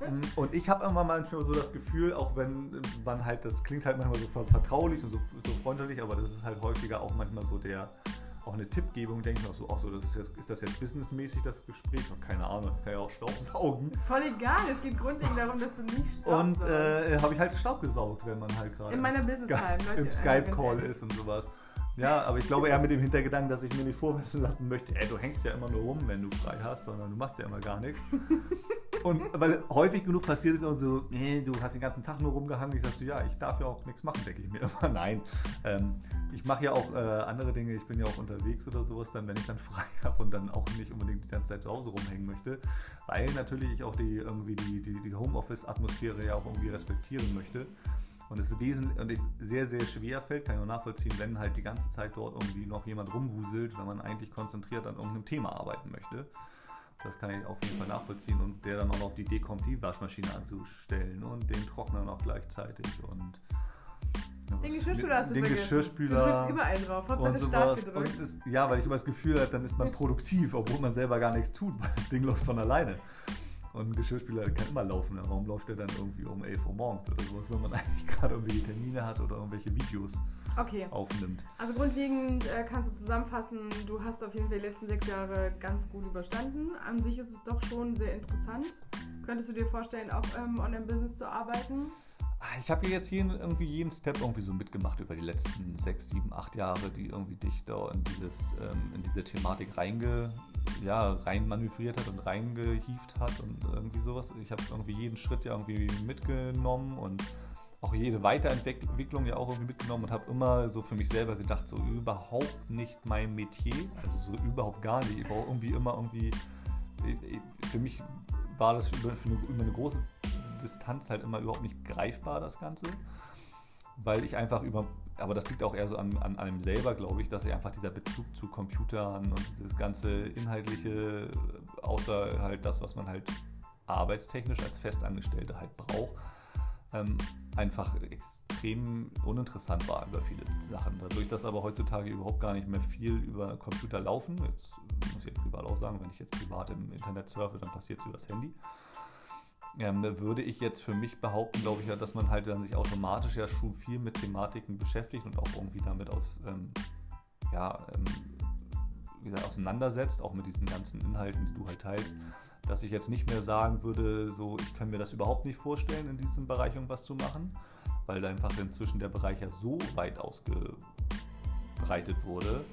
Mm, und ich habe immer manchmal so das Gefühl, auch wenn man halt, das klingt halt manchmal so vertraulich und so, so freundlich, aber das ist halt häufiger auch manchmal so der, auch eine Tippgebung, denke ich noch so, ach so, das ist, jetzt, ist das jetzt businessmäßig das Gespräch? Und keine Ahnung, kann ja auch Staubsaugen. Ist voll egal, es geht grundlegend darum, dass du nicht staubsaugst. Und äh, habe ich halt Staub gesaugt, wenn man halt gerade in meiner Business-Time im Skype-Call ist und sowas. Ja, aber ich glaube eher mit dem Hintergedanken, dass ich mir nicht vorwenden lassen möchte, ey, du hängst ja immer nur rum, wenn du frei hast, sondern du machst ja immer gar nichts. Und weil häufig genug passiert ist auch so, nee, du hast den ganzen Tag nur rumgehangen. Ich sag so, ja, ich darf ja auch nichts machen, denke ich mir immer. Nein, ähm, ich mache ja auch äh, andere Dinge. Ich bin ja auch unterwegs oder sowas dann, wenn ich dann frei habe und dann auch nicht unbedingt die ganze Zeit zu Hause rumhängen möchte. Weil natürlich ich auch die irgendwie die, die, die Homeoffice-Atmosphäre ja auch irgendwie respektieren möchte und es wesentlich und es sehr, sehr schwer fällt, kann ich auch nachvollziehen, wenn halt die ganze Zeit dort irgendwie noch jemand rumwuselt, wenn man eigentlich konzentriert an irgendeinem Thema arbeiten möchte. Das kann ich auf jeden Fall nachvollziehen und der dann auch noch die Idee kommt, die Waschmaschine anzustellen und den Trockner noch gleichzeitig und den Geschirrspüler hast du den vergessen. Geschirrspüler. Du drückst überall drauf, Hauptsache stark gedrückt. Ist, ja, weil ich immer das Gefühl habe, dann ist man produktiv, obwohl man selber gar nichts tut, weil das Ding läuft von alleine. Und ein Geschirrspüler kann immer laufen. Warum läuft der dann irgendwie um 11 Uhr morgens oder sowas, wenn man eigentlich gerade irgendwelche Termine hat oder irgendwelche Videos okay. aufnimmt? Also grundlegend äh, kannst du zusammenfassen, du hast auf jeden Fall die letzten sechs Jahre ganz gut überstanden. An sich ist es doch schon sehr interessant. Könntest du dir vorstellen, auch ähm, online-Business zu arbeiten? Ah, ich habe jetzt jeden, irgendwie jeden Step irgendwie so mitgemacht über die letzten sechs, sieben, acht Jahre, die irgendwie dich da in, dieses, ähm, in diese Thematik reinge, ja, rein manövriert hat und reingehieft hat und irgendwie sowas. Ich habe irgendwie jeden Schritt ja irgendwie mitgenommen und auch jede Weiterentwicklung ja auch irgendwie mitgenommen und habe immer so für mich selber gedacht, so überhaupt nicht mein Metier, also so überhaupt gar nicht. Ich brauche irgendwie immer irgendwie, für mich war das über, eine, über eine große Distanz halt immer überhaupt nicht greifbar, das Ganze. Weil ich einfach über, aber das liegt auch eher so an, an einem selber, glaube ich, dass ich einfach dieser Bezug zu Computern und dieses ganze Inhaltliche, außer halt das, was man halt arbeitstechnisch als Festangestellte halt braucht, ähm, einfach extrem uninteressant war über viele Sachen. Dadurch, dass aber heutzutage überhaupt gar nicht mehr viel über Computer laufen, jetzt muss ich privat auch sagen, wenn ich jetzt privat im Internet surfe, dann passiert es übers Handy. Ähm, würde ich jetzt für mich behaupten, glaube ich ja, dass man halt dann sich automatisch ja schon viel mit Thematiken beschäftigt und auch irgendwie damit aus, ähm, ja, ähm, wie gesagt, auseinandersetzt, auch mit diesen ganzen Inhalten, die du halt teilst, dass ich jetzt nicht mehr sagen würde, so, ich kann mir das überhaupt nicht vorstellen, in diesem Bereich irgendwas zu machen, weil einfach inzwischen der Bereich ja so weit ausgebreitet wurde,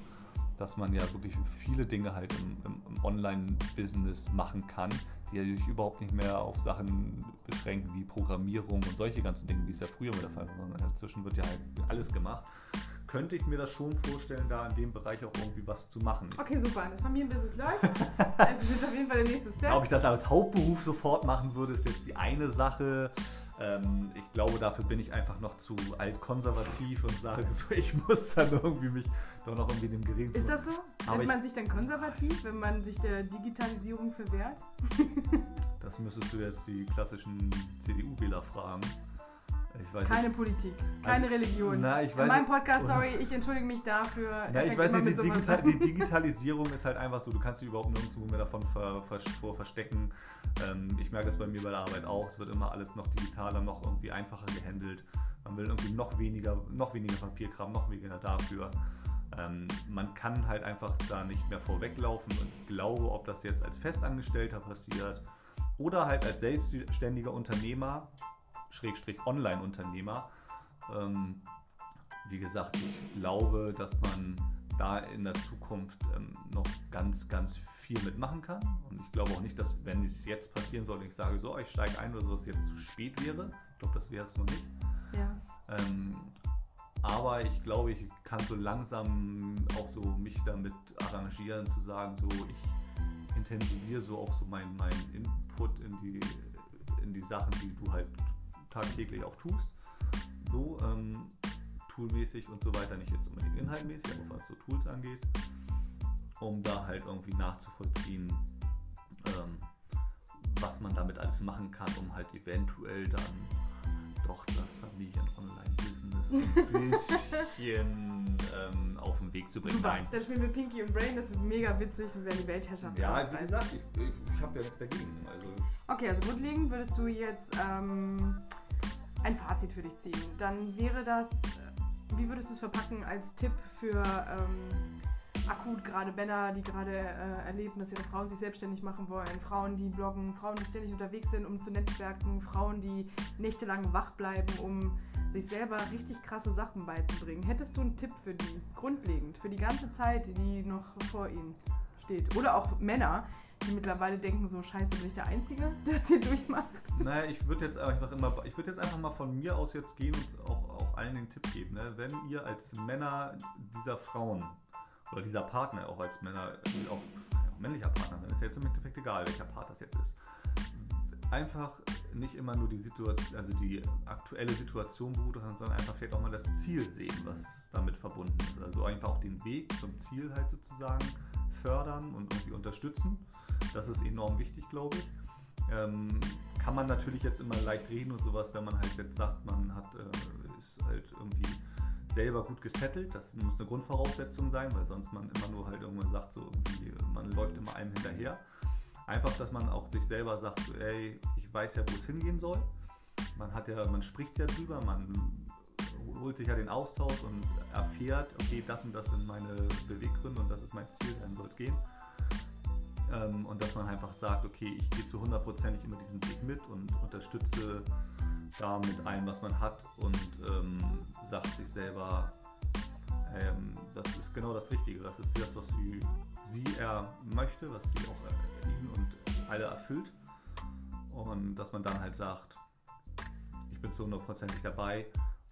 dass man ja wirklich viele Dinge halt im, im Online-Business machen kann, die sich überhaupt nicht mehr auf Sachen beschränken wie Programmierung und solche ganzen Dinge, wie es ja früher mit der Fall war, sondern inzwischen wird ja halt alles gemacht könnte ich mir das schon vorstellen, da in dem Bereich auch irgendwie was zu machen. Okay, super. Das Familienbusiness läuft. das ist auf jeden Fall der nächste Step. Ob ich das als Hauptberuf sofort machen würde, ist jetzt die eine Sache. Ähm, ich glaube, dafür bin ich einfach noch zu altkonservativ und sage so, ich muss dann irgendwie mich doch noch irgendwie dem geringen. Ist das so? Nennt man sich dann konservativ, wenn man sich der Digitalisierung verwehrt? das müsstest du jetzt die klassischen CDU-Wähler fragen keine Politik, keine also, Religion. Na, In meinem Podcast, sorry, ich entschuldige mich dafür. Na, ich weiß nicht, die, Digital, die, Digitalisierung ist halt einfach so, du kannst dich überhaupt nirgendwo mehr davon ver, ver, vor verstecken. Ähm, ich merke das bei mir bei der Arbeit auch. Es wird immer alles noch digitaler, noch irgendwie einfacher gehandelt. Man will irgendwie noch weniger, noch weniger Papierkram, noch weniger dafür. Ähm, man kann halt einfach da nicht mehr vorweglaufen und ich glaube, ob das jetzt als Festangestellter passiert oder halt als selbstständiger Unternehmer, Schrägstrich Online-Unternehmer. Ähm, wie gesagt, ich glaube, dass man da in der Zukunft ähm, noch ganz, ganz viel mitmachen kann. Und ich glaube auch nicht, dass, wenn es jetzt passieren sollte, ich sage so, ich steige ein oder so, dass es jetzt zu spät wäre. Ich glaube, das wäre es noch nicht. Ja. Ähm, aber ich glaube, ich kann so langsam auch so mich damit arrangieren, zu sagen, so ich intensiviere so auch so meinen mein Input in die, in die Sachen, die du halt tagtäglich auch tust. So ähm, toolmäßig und so weiter, nicht jetzt unbedingt inhaltmäßig, aber was so Tools angeht, um da halt irgendwie nachzuvollziehen, ähm, was man damit alles machen kann, um halt eventuell dann doch das Familien-Online-Business ein bisschen ähm, auf den Weg zu bringen. Super, dann spielen wir Pinky und Brain, das wird mega witzig und werden die Weltherrschaft. Ja, wie gesagt, ich, ich, ich habe ja nichts dagegen. Also. Okay, also grundlegend würdest du jetzt ähm, ein Fazit für dich ziehen, dann wäre das, wie würdest du es verpacken als Tipp für ähm, akut gerade Männer, die gerade äh, erleben, dass ihre Frauen sich selbstständig machen wollen, Frauen, die bloggen, Frauen, die ständig unterwegs sind, um zu netzwerken, Frauen, die nächtelang wach bleiben, um sich selber richtig krasse Sachen beizubringen. Hättest du einen Tipp für die, grundlegend, für die ganze Zeit, die noch vor ihnen steht? Oder auch Männer, die mittlerweile denken, so scheiße, bin ich der Einzige, der das hier durchmacht? Naja, ich würde jetzt einfach immer, ich würde jetzt einfach mal von mir aus jetzt gehen und auch, auch allen den Tipp geben, ne? wenn ihr als Männer dieser Frauen oder dieser Partner, auch als Männer, auch männlicher Partner, ist jetzt im Endeffekt egal, welcher Part das jetzt ist, einfach nicht immer nur die Situation, also die aktuelle Situation beurteilen, sondern einfach vielleicht auch mal das Ziel sehen, was damit verbunden ist. Also einfach auch den Weg zum Ziel halt sozusagen fördern und irgendwie unterstützen. Das ist enorm wichtig, glaube ich. Ähm, kann man natürlich jetzt immer leicht reden und sowas, wenn man halt jetzt sagt, man hat, äh, ist halt irgendwie selber gut gesettelt. Das muss eine Grundvoraussetzung sein, weil sonst man immer nur halt irgendwann sagt, so man läuft immer einem hinterher. Einfach, dass man auch sich selber sagt, so, ey, ich weiß ja, wo es hingehen soll. Man hat ja, man spricht ja drüber, man holt sich ja den Austausch und erfährt, okay, das und das sind meine Beweggründe und das ist mein Ziel, dann soll es gehen. Ähm, und dass man einfach sagt, okay, ich gehe zu hundertprozentig immer diesen Weg mit und unterstütze da mit allem, was man hat und ähm, sagt sich selber, ähm, das ist genau das Richtige, das ist das, was sie, sie er möchte, was sie auch ihn und alle erfüllt. Und dass man dann halt sagt, ich bin zu hundertprozentig dabei.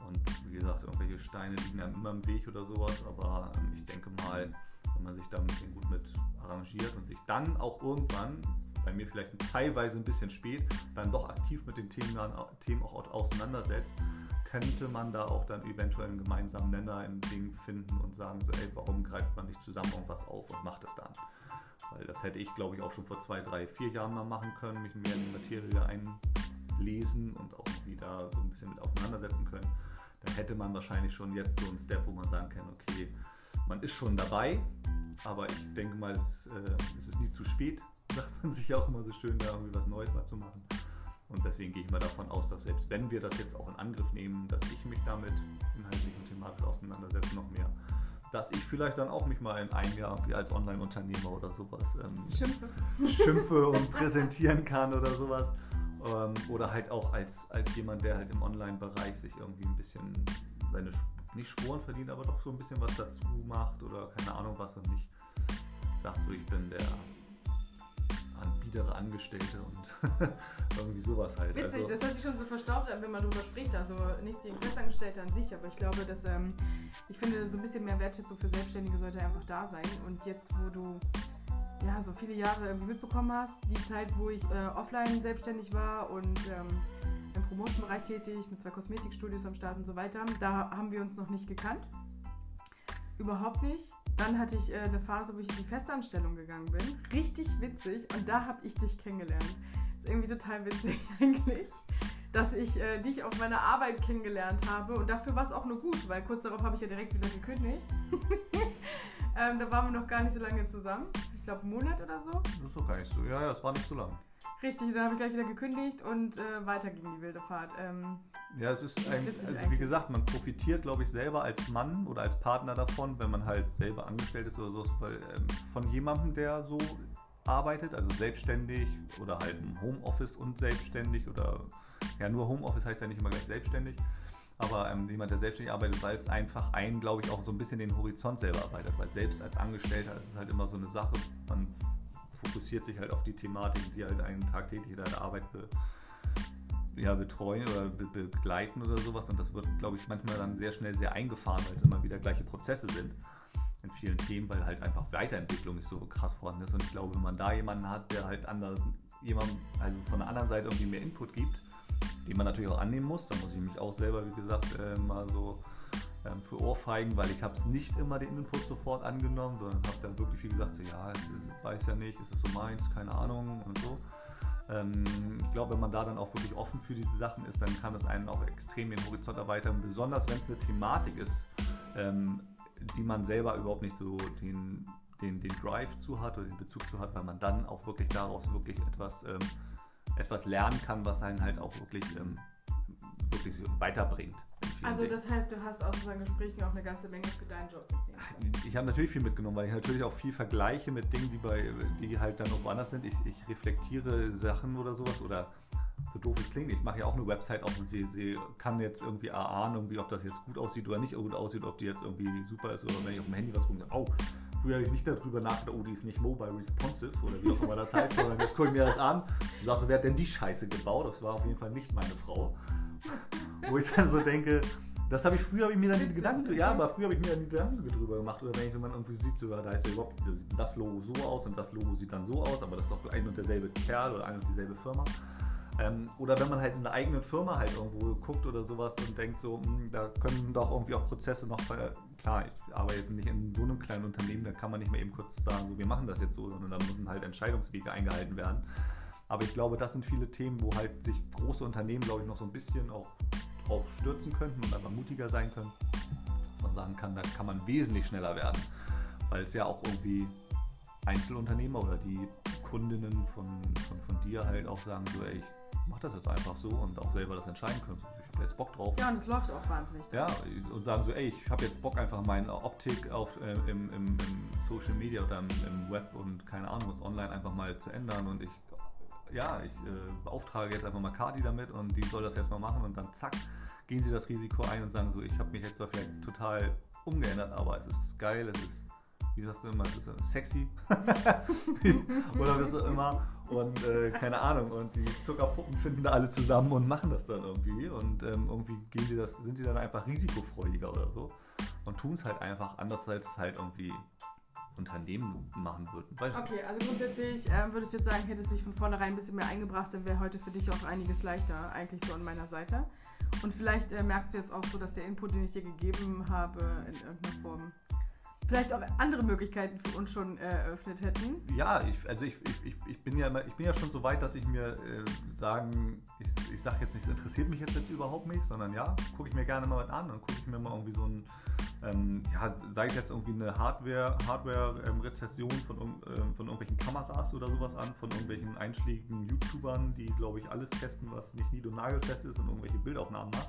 Und wie gesagt, irgendwelche Steine liegen einem immer im Weg oder sowas, aber ähm, ich denke mal, wenn man sich da ein bisschen gut mit arrangiert und sich dann auch irgendwann, bei mir vielleicht teilweise ein bisschen spät, dann doch aktiv mit den Themen, Themen auch auseinandersetzt, könnte man da auch dann eventuell einen gemeinsamen Nenner in Dingen finden und sagen so, ey, warum greift man nicht zusammen irgendwas auf und macht es dann? Weil das hätte ich, glaube ich, auch schon vor zwei, drei, vier Jahren mal machen können, mich mehr in die Materie einlesen und auch wieder so ein bisschen mit auseinandersetzen können dann hätte man wahrscheinlich schon jetzt so einen Step, wo man sagen kann, okay, man ist schon dabei, aber ich denke mal, es, äh, es ist nie zu spät, sagt man sich auch immer so schön, da irgendwie was Neues mal zu machen. Und deswegen gehe ich mal davon aus, dass selbst wenn wir das jetzt auch in Angriff nehmen, dass ich mich damit inhaltlich und thematisch auseinandersetze, noch mehr, dass ich vielleicht dann auch mich mal in einem Jahr als Online-Unternehmer oder sowas ähm, schimpfe. schimpfe und präsentieren kann oder sowas. Ähm, oder halt auch als, als jemand, der halt im Online-Bereich sich irgendwie ein bisschen seine, nicht Sporen verdient, aber doch so ein bisschen was dazu macht oder keine Ahnung was und nicht sagt so, ich bin der biedere Angestellte und irgendwie sowas halt. Witzig, also, das hört sich schon so verstaubt an, wenn man darüber spricht. Also nicht gegen Festangestellte an sich, aber ich glaube, dass ähm, ich finde, so ein bisschen mehr Wertschätzung für Selbstständige sollte einfach da sein. Und jetzt, wo du ja so viele Jahre mitbekommen hast, die Zeit, wo ich äh, offline selbstständig war und ähm, im Promotion-Bereich tätig, mit zwei Kosmetikstudios am Start und so weiter, da haben wir uns noch nicht gekannt. Überhaupt nicht. Dann hatte ich äh, eine Phase, wo ich in die Festanstellung gegangen bin. Richtig witzig. Und da habe ich dich kennengelernt. Ist irgendwie total witzig eigentlich, dass ich äh, dich auf meiner Arbeit kennengelernt habe. Und dafür war es auch nur gut, weil kurz darauf habe ich ja direkt wieder gekündigt. ähm, da waren wir noch gar nicht so lange zusammen. Ich glaube, einen Monat oder so. Das ist doch gar nicht so. Ja, ja, es war nicht so lang. Richtig, dann habe ich gleich wieder gekündigt und äh, weiter ging die wilde Fahrt. Ähm, ja, es ist ein, also wie gesagt, man profitiert, glaube ich, selber als Mann oder als Partner davon, wenn man halt selber angestellt ist oder so, weil ähm, von jemandem, der so arbeitet, also selbstständig oder halt im Homeoffice und selbstständig oder ja, nur Homeoffice heißt ja nicht immer gleich selbstständig, aber ähm, jemand, der selbstständig arbeitet, weil es einfach einen, glaube ich, auch so ein bisschen den Horizont selber arbeitet, weil selbst als Angestellter ist es halt immer so eine Sache, man fokussiert sich halt auf die Thematik, die halt einen tagtäglich in der Arbeit be, ja, betreuen oder be, begleiten oder sowas. Und das wird, glaube ich, manchmal dann sehr schnell sehr eingefahren, weil es immer wieder gleiche Prozesse sind in vielen Themen, weil halt einfach Weiterentwicklung nicht so krass vorhanden ist. Und ich glaube, wenn man da jemanden hat, der halt anders, jemand, also von der anderen Seite irgendwie mehr Input gibt, den man natürlich auch annehmen muss, dann muss ich mich auch selber, wie gesagt, äh, mal so ähm, für Ohrfeigen, weil ich habe es nicht immer den Input sofort angenommen, sondern habe dann wirklich viel gesagt, so, ja, ich weiß ja nicht, ist es so meins, keine Ahnung und so. Ähm, ich glaube, wenn man da dann auch wirklich offen für diese Sachen ist, dann kann das einen auch extrem den Horizont erweitern, besonders wenn es eine Thematik ist, ähm, die man selber überhaupt nicht so den, den, den Drive zu hat oder den Bezug zu hat, weil man dann auch wirklich daraus wirklich etwas, ähm, etwas lernen kann, was einen halt auch wirklich, ähm, wirklich weiterbringt. Also Dingen. das heißt, du hast aus unseren Gesprächen auch eine ganze Menge für deinen Job mitgenommen. Ich habe natürlich viel mitgenommen, weil ich natürlich auch viel vergleiche mit Dingen, die, bei, die halt dann irgendwo anders sind. Ich, ich reflektiere Sachen oder sowas oder so doof es klingt. Ich mache ja auch eine Website auf und sie, sie kann jetzt irgendwie erahnen, irgendwie, ob das jetzt gut aussieht oder nicht gut aussieht, ob die jetzt irgendwie super ist oder wenn ich auf dem Handy was gucke, oh, früher habe ich nicht darüber nachgedacht, oh, die ist nicht mobile responsive oder wie auch immer das heißt, sondern jetzt gucke ich mir das an und sage so, wer hat denn die Scheiße gebaut? Das war auf jeden Fall nicht meine Frau. Wo ich dann so denke, das habe ich früher habe ich mir dann die Gedanken, ja, aber früher habe ich mir dann die Gedanken drüber gemacht. Oder wenn ich jemand irgendwie sieht, so, da ist ja überhaupt, das Logo so aus und das Logo sieht dann so aus, aber das ist doch ein und derselbe Kerl oder eine und dieselbe Firma. Ähm, oder wenn man halt in einer eigenen Firma halt irgendwo guckt oder sowas und denkt so, mh, hm, da können doch irgendwie auch Prozesse noch, klar, ich arbeite jetzt nicht in so einem kleinen Unternehmen, da kann man nicht mehr eben kurz sagen, so, wir machen das jetzt so, sondern da müssen halt Entscheidungswege eingehalten werden. Aber ich glaube, das sind viele Themen, wo halt sich große Unternehmen, glaube ich, noch so ein bisschen auch drauf stürzen könnten und einfach mutiger sein können. Dass man sagen kann, da kann man wesentlich schneller werden. Weil es ja auch irgendwie Einzelunternehmer oder die Kundinnen von, von, von dir halt auch sagen, so, ey, ich mach das jetzt einfach so und auch selber das entscheiden können. Ich habe jetzt Bock drauf. Ja, und es läuft auch wahnsinnig. Ja, und sagen so, ey, ich habe jetzt Bock einfach meine Optik auf, äh, im, im, im, Social Media oder im, im, Web und keine Ahnung was online einfach mal zu ändern und ich ja, ich äh, beauftrage jetzt einfach mal Kati damit und die soll das jetzt mal machen und dann zack, gehen sie das Risiko ein und sagen so, ich habe mich jetzt zwar vielleicht total umgeändert, aber es ist geil, es ist, wie sagst du immer, es ist äh, sexy? Oder was auch immer? Und äh, keine Ahnung. Und die Zuckerpuppen finden da alle zusammen und machen das dann irgendwie. Und ähm, irgendwie gehen die das, sind die dann einfach risikofreudiger oder so und tun es halt einfach anders als es halt irgendwie Unternehmen machen würden. Weißt okay, also grundsätzlich äh, würde ich jetzt sagen, hättest du dich von vornherein ein bisschen mehr eingebracht, dann wäre heute für dich auch einiges leichter, eigentlich so an meiner Seite. Und vielleicht äh, merkst du jetzt auch so, dass der Input, den ich dir gegeben habe, in irgendeiner Form vielleicht auch andere Möglichkeiten für uns schon eröffnet hätten. Ja, ich, also ich, ich, ich, bin ja, ich bin ja schon so weit, dass ich mir äh, sagen, ich, ich sage jetzt nicht, es interessiert mich jetzt, jetzt überhaupt nicht, sondern ja, gucke ich mir gerne mal was an und gucke ich mir mal irgendwie so ein, ähm, ja, sei jetzt irgendwie eine Hardware, Hardware-Rezession ähm, von, ähm, von irgendwelchen Kameras oder sowas an, von irgendwelchen einschlägigen YouTubern, die, glaube ich, alles testen, was nicht nied- und nagelfest ist und irgendwelche Bildaufnahmen macht.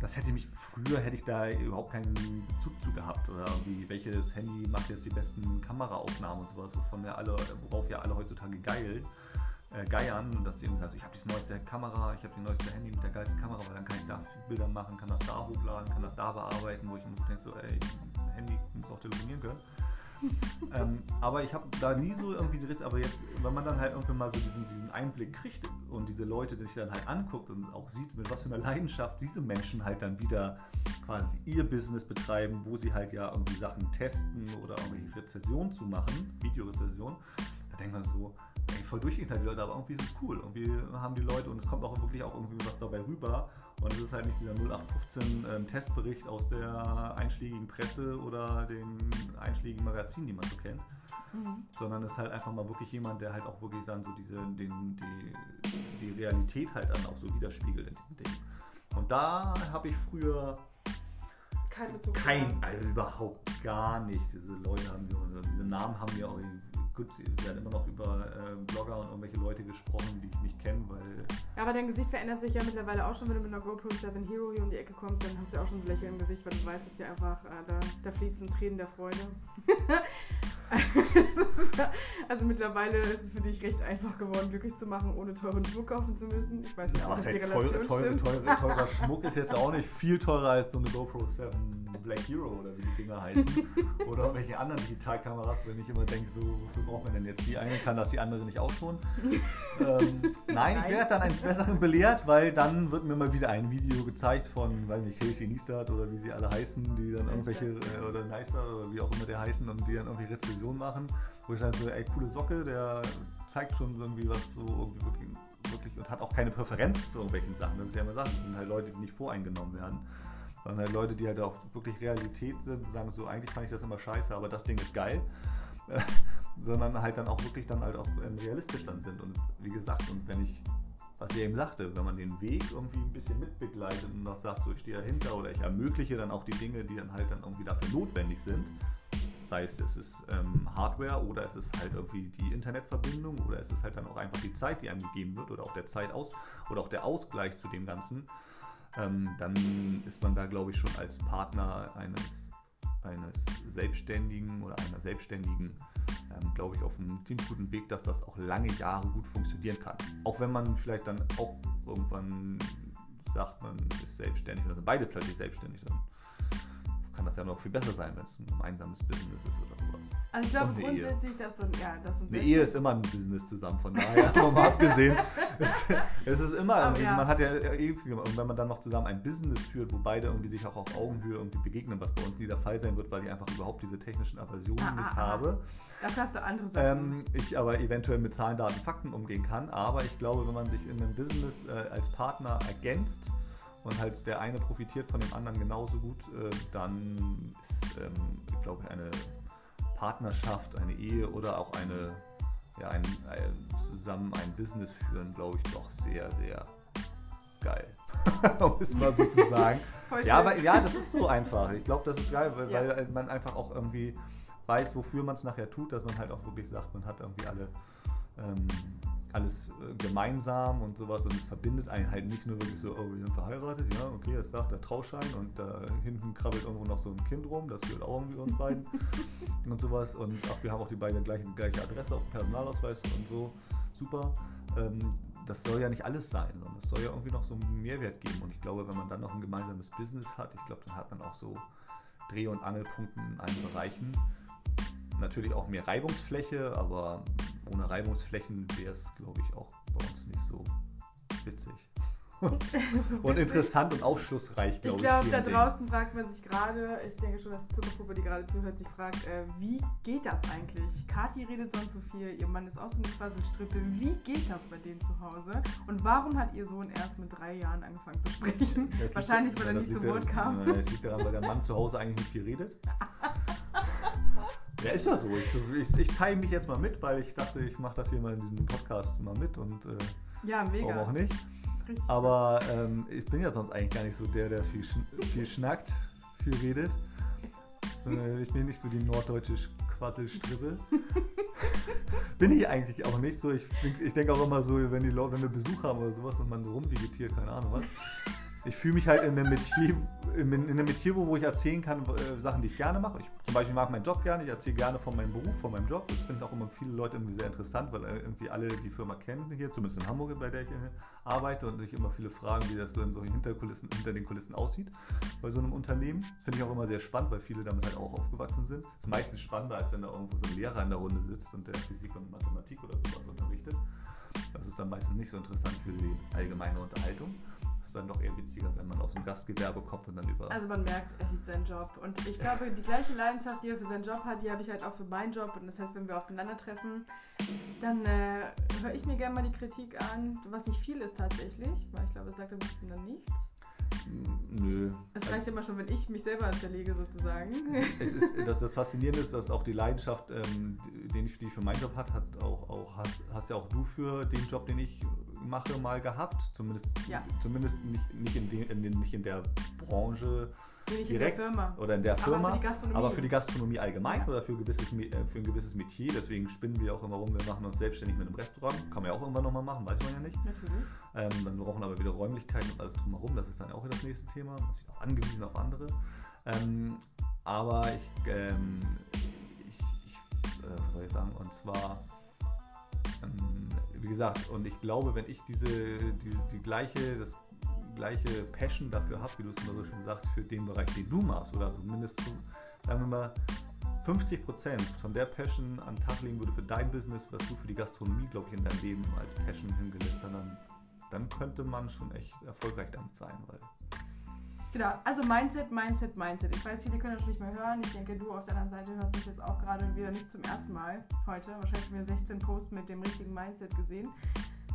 Das hätte mich, früher hätte ich da überhaupt keinen Bezug zu gehabt. Oder wie, welches Handy macht jetzt die besten Kameraaufnahmen und sowas, wovon ja alle, worauf ja alle heutzutage geilen, äh, geiern. Dass die sagen, also ich habe die neueste Kamera, ich habe die neueste Handy mit der geilsten Kamera, weil dann kann ich da Bilder machen, kann das da hochladen, kann das da bearbeiten, wo ich mir so denke, so, ey, Handy muss auch telefonieren können. ähm, aber ich habe da nie so irgendwie die aber jetzt, wenn man dann halt irgendwann mal so diesen, diesen Einblick kriegt und diese Leute sich dann halt anguckt und auch sieht, mit was für einer Leidenschaft diese Menschen halt dann wieder quasi ihr Business betreiben, wo sie halt ja irgendwie Sachen testen oder irgendwie Rezession zu machen, Videorezession, da denkt man so, voll durchgeknallt die Leute, aber irgendwie ist es cool. Irgendwie haben die Leute und es kommt auch wirklich auch irgendwie was dabei rüber. Und es ist halt nicht dieser 0815 ähm, Testbericht aus der einschlägigen Presse oder den einschlägigen Magazinen, die man so kennt. Mhm. Sondern es ist halt einfach mal wirklich jemand, der halt auch wirklich dann so diese, den, die, die Realität halt dann auch so widerspiegelt in diesen Dingen. Und da habe ich früher kein Bezug. Kein, also überhaupt gar nicht. Diese Leute haben, diese Namen haben mir auch gut, sie hat immer noch über äh, Blogger und irgendwelche Leute gesprochen, die ich nicht kenne, weil. Ja, aber dein Gesicht verändert sich ja mittlerweile auch schon, wenn du mit einer GoPro 7 Hero hier um die Ecke kommst, dann hast du auch schon so Lächeln im Gesicht, weil du weißt, dass hier einfach, äh, da, da fließen Tränen der Freude. also mittlerweile ist es für dich recht einfach geworden, glücklich zu machen, ohne teuren Schmuck kaufen zu müssen. Ich weiß nicht, ja, was heißt teure, teure, teure, teurer Schmuck ist jetzt auch nicht viel teurer als so eine GoPro 7 Black Hero oder wie die Dinger heißen. oder welche anderen Digitalkameras, wenn ich immer denke, so, wofür braucht man denn jetzt die eine? Kann das die andere nicht auch schon? ähm, nein, nein, ich werde dann eines Besseren belehrt, weil dann wird mir mal wieder ein Video gezeigt von, weiß nicht, Casey Neistat oder wie sie alle heißen, die dann irgendwelche, äh, oder Neistat oder wie auch immer der heißen und die dann irgendwie Rezensionen machen, wo ich sage so, ey, coole Socke, der zeigt schon irgendwie was so irgendwie wirklich, wirklich und hat auch keine Präferenz zu irgendwelchen Sachen. Das ist ja immer Sachen, das sind halt Leute, die nicht voreingenommen werden sondern halt Leute, die halt auch wirklich Realität sind, sagen so, eigentlich fand ich das immer scheiße, aber das Ding ist geil. sondern halt dann auch wirklich dann halt auch ähm, realistisch dann sind. Und wie gesagt, und wenn ich, was ich eben sagte, wenn man den Weg irgendwie ein bisschen mitbegleitet und noch sagt, so ich stehe dahinter oder ich ermögliche dann auch die Dinge, die dann halt dann irgendwie dafür notwendig sind, sei es, es ist ähm, Hardware oder es ist halt irgendwie die Internetverbindung oder es ist halt dann auch einfach die Zeit, die einem gegeben wird oder auch der Zeit aus oder auch der Ausgleich zu dem Ganzen, ähm, dann ist man da glaube ich schon als Partner eines eines Selbstständigen oder einer Selbstständigen, ähm, glaube ich, auf einem ziemlich guten Weg, dass das auch lange Jahre gut funktionieren kann. Auch wenn man vielleicht dann auch irgendwann sagt, man ist selbstständig oder sind beide plötzlich selbstständig, dann das ja noch viel besser sein, wenn es ein gemeinsames Business ist oder sowas. Also ich glaube grundsätzlich, dass dann, ja, dass Eine Ehe ist immer ein Business zusammen, von daher mal abgesehen. Es, es, ist immer, Aber ja. man hat ja irgendwie, und wenn man dann noch zusammen ein Business führt, wo beide irgendwie sich auch auf Augenhöhe irgendwie begegnen, was bei uns nie der Fall sein wird, weil ich einfach überhaupt diese technischen Aversionen ah, nicht ah, ah. habe. Dafür hast du andere Sachen. Ähm, ich aber eventuell mit Zahlen, Daten, Fakten umgehen kann. Aber ich glaube, wenn man sich in einem Business äh, als Partner ergänzt, und halt der eine profitiert von dem anderen genauso gut, äh, dann ist, ähm, ich glaube, eine Partnerschaft, eine Ehe oder auch eine, ja, ein, ein, zusammen ein Business führen, glaube ich, doch sehr, sehr geil. um es mal so zu sagen. ja, aber ja, das ist so einfach. Ich glaube, das ist geil, weil, ja. weil, man einfach auch irgendwie weiß, wofür man es nachher tut, dass man halt auch wirklich sagt, man hat irgendwie alle ähm, alles äh, gemeinsam und sowas und es verbindet einen halt nicht nur wirklich so, oh, wir sind verheiratet, ja, okay, jetzt sagt der Trauschein und da hinten krabbelt irgendwo noch so ein Kind rum, das gehört auch irgendwie uns beiden und sowas und ach, wir haben auch die beiden gleiche, gleiche Adresse auf dem Personalausweis und so, super. Ähm, das soll ja nicht alles sein, sondern es soll ja irgendwie noch so einen Mehrwert geben und ich glaube, wenn man dann noch ein gemeinsames Business hat, ich glaube, dann hat man auch so Dreh- und Angelpunkte in allen Bereichen, natürlich auch mehr Reibungsfläche, aber ohne Reibungsflächen wäre es, glaube ich, auch bei uns nicht so witzig. Und, interessant und aufschlussreich, glaube ich. Glaub, ich glaube, da draußen Dingen. fragt man sich gerade, ich denke schon, dass die Zuckerpuppe, die gerade zuhört, sich fragt, äh, wie geht das eigentlich? Kathi redet sonst so viel, ihr Mann ist auch so eine Quasselstrippe. Wie geht das bei denen zu Hause? Und warum hat ihr Sohn erst mit drei Jahren angefangen zu sprechen? Wahrscheinlich, weil er nicht zu Wort kam. Es liegt daran, weil der Mann zu Hause eigentlich nicht viel redet. Ja, ist ja so. Ich, ich, ich teile mich jetzt mal mit, weil ich dachte, ich mache das hier mal in diesem Podcast mal mit und äh, ja, mega. warum auch nicht. Aber ähm, ich bin ja sonst eigentlich gar nicht so der, der viel, schn viel schnackt, viel redet. Äh, ich bin nicht so die norddeutsche Quasselstrippe. bin ich eigentlich auch nicht so. Ich, ich denke auch immer so, wenn, die Leute, wenn wir Besuch haben oder sowas und man so rumvegetiert, keine Ahnung was ich fühle mich halt in einem Metier, in, einem Metier, wo ich erzählen kann, äh, Sachen, die ich gerne mache. Ich zum Beispiel mag meinen Job gerne, ich erzähle gerne von meinem Beruf, von meinem Job. Das finden auch immer viele Leute irgendwie sehr interessant, weil äh, irgendwie alle die Firma kennen hier, zumindest in Hamburg, bei der ich äh, arbeite und sich immer viele fragen, wie das so in solchen Hinterkulissen, hinter den Kulissen aussieht bei so einem Unternehmen. Finde ich auch immer sehr spannend, weil viele damit halt auch aufgewachsen sind. Das ist meistens spannender, als wenn da irgendwo so ein Lehrer in der Runde sitzt und der Physik und Mathematik oder sowas unterrichtet. Das ist dann meistens nicht so interessant für die allgemeine Unterhaltung ist dann doch eher witziger, wenn man aus dem Gastgewerbe kommt und dann über. Also man merkt, er liebt seinen Job. Und ich glaube, die gleiche Leidenschaft, die er für seinen Job hat, die habe ich halt auch für meinen Job. Und das heißt, wenn wir aufeinandertreffen, dann äh, höre ich mir gerne mal die Kritik an, was nicht viel ist tatsächlich, weil ich glaube, es sagt dann nichts. Nö. Es reicht also, immer schon, wenn ich mich selber zerlege, sozusagen. Es ist, das, das Faszinierende ist, dass auch die Leidenschaft, ähm, den ich, die ich für meinen Job hat, hat auch, auch hast, hast ja auch du für den Job, den ich mache, mal gehabt. Zumindest, ja. zumindest nicht, nicht, in den, in den, nicht in der Branche nicht direkt in oder in der Firma, aber für die, aber für die Gastronomie allgemein ja. oder für, gewisses, äh, für ein gewisses Metier. Deswegen spinnen wir auch immer rum, wir machen uns selbstständig mit einem Restaurant. Kann man ja auch irgendwann nochmal machen, weiß man ja nicht. Natürlich. Ähm, dann brauchen wir aber wieder Räumlichkeiten und alles drumherum. Das ist dann auch wieder das nächste Thema. Man ist auch angewiesen auf andere. Ähm, aber ich, ähm, ich, ich äh, was soll ich sagen, und zwar ähm, wie gesagt, und ich glaube, wenn ich diese, diese die gleiche, das gleiche Passion dafür habe, wie du es immer so schön sagst, für den Bereich, den du machst, oder zumindest sagen wir mal, 50 Prozent von der Passion an den Tag legen würde für dein Business, was du für die Gastronomie, glaube ich, in deinem Leben als Passion hingesetzt hast, dann, dann könnte man schon echt erfolgreich damit sein, weil Genau, also Mindset, Mindset, Mindset. Ich weiß, viele können das nicht mehr hören. Ich denke, du auf der anderen Seite hörst das jetzt auch gerade wieder nicht zum ersten Mal heute. Wahrscheinlich haben wir 16 Posts mit dem richtigen Mindset gesehen.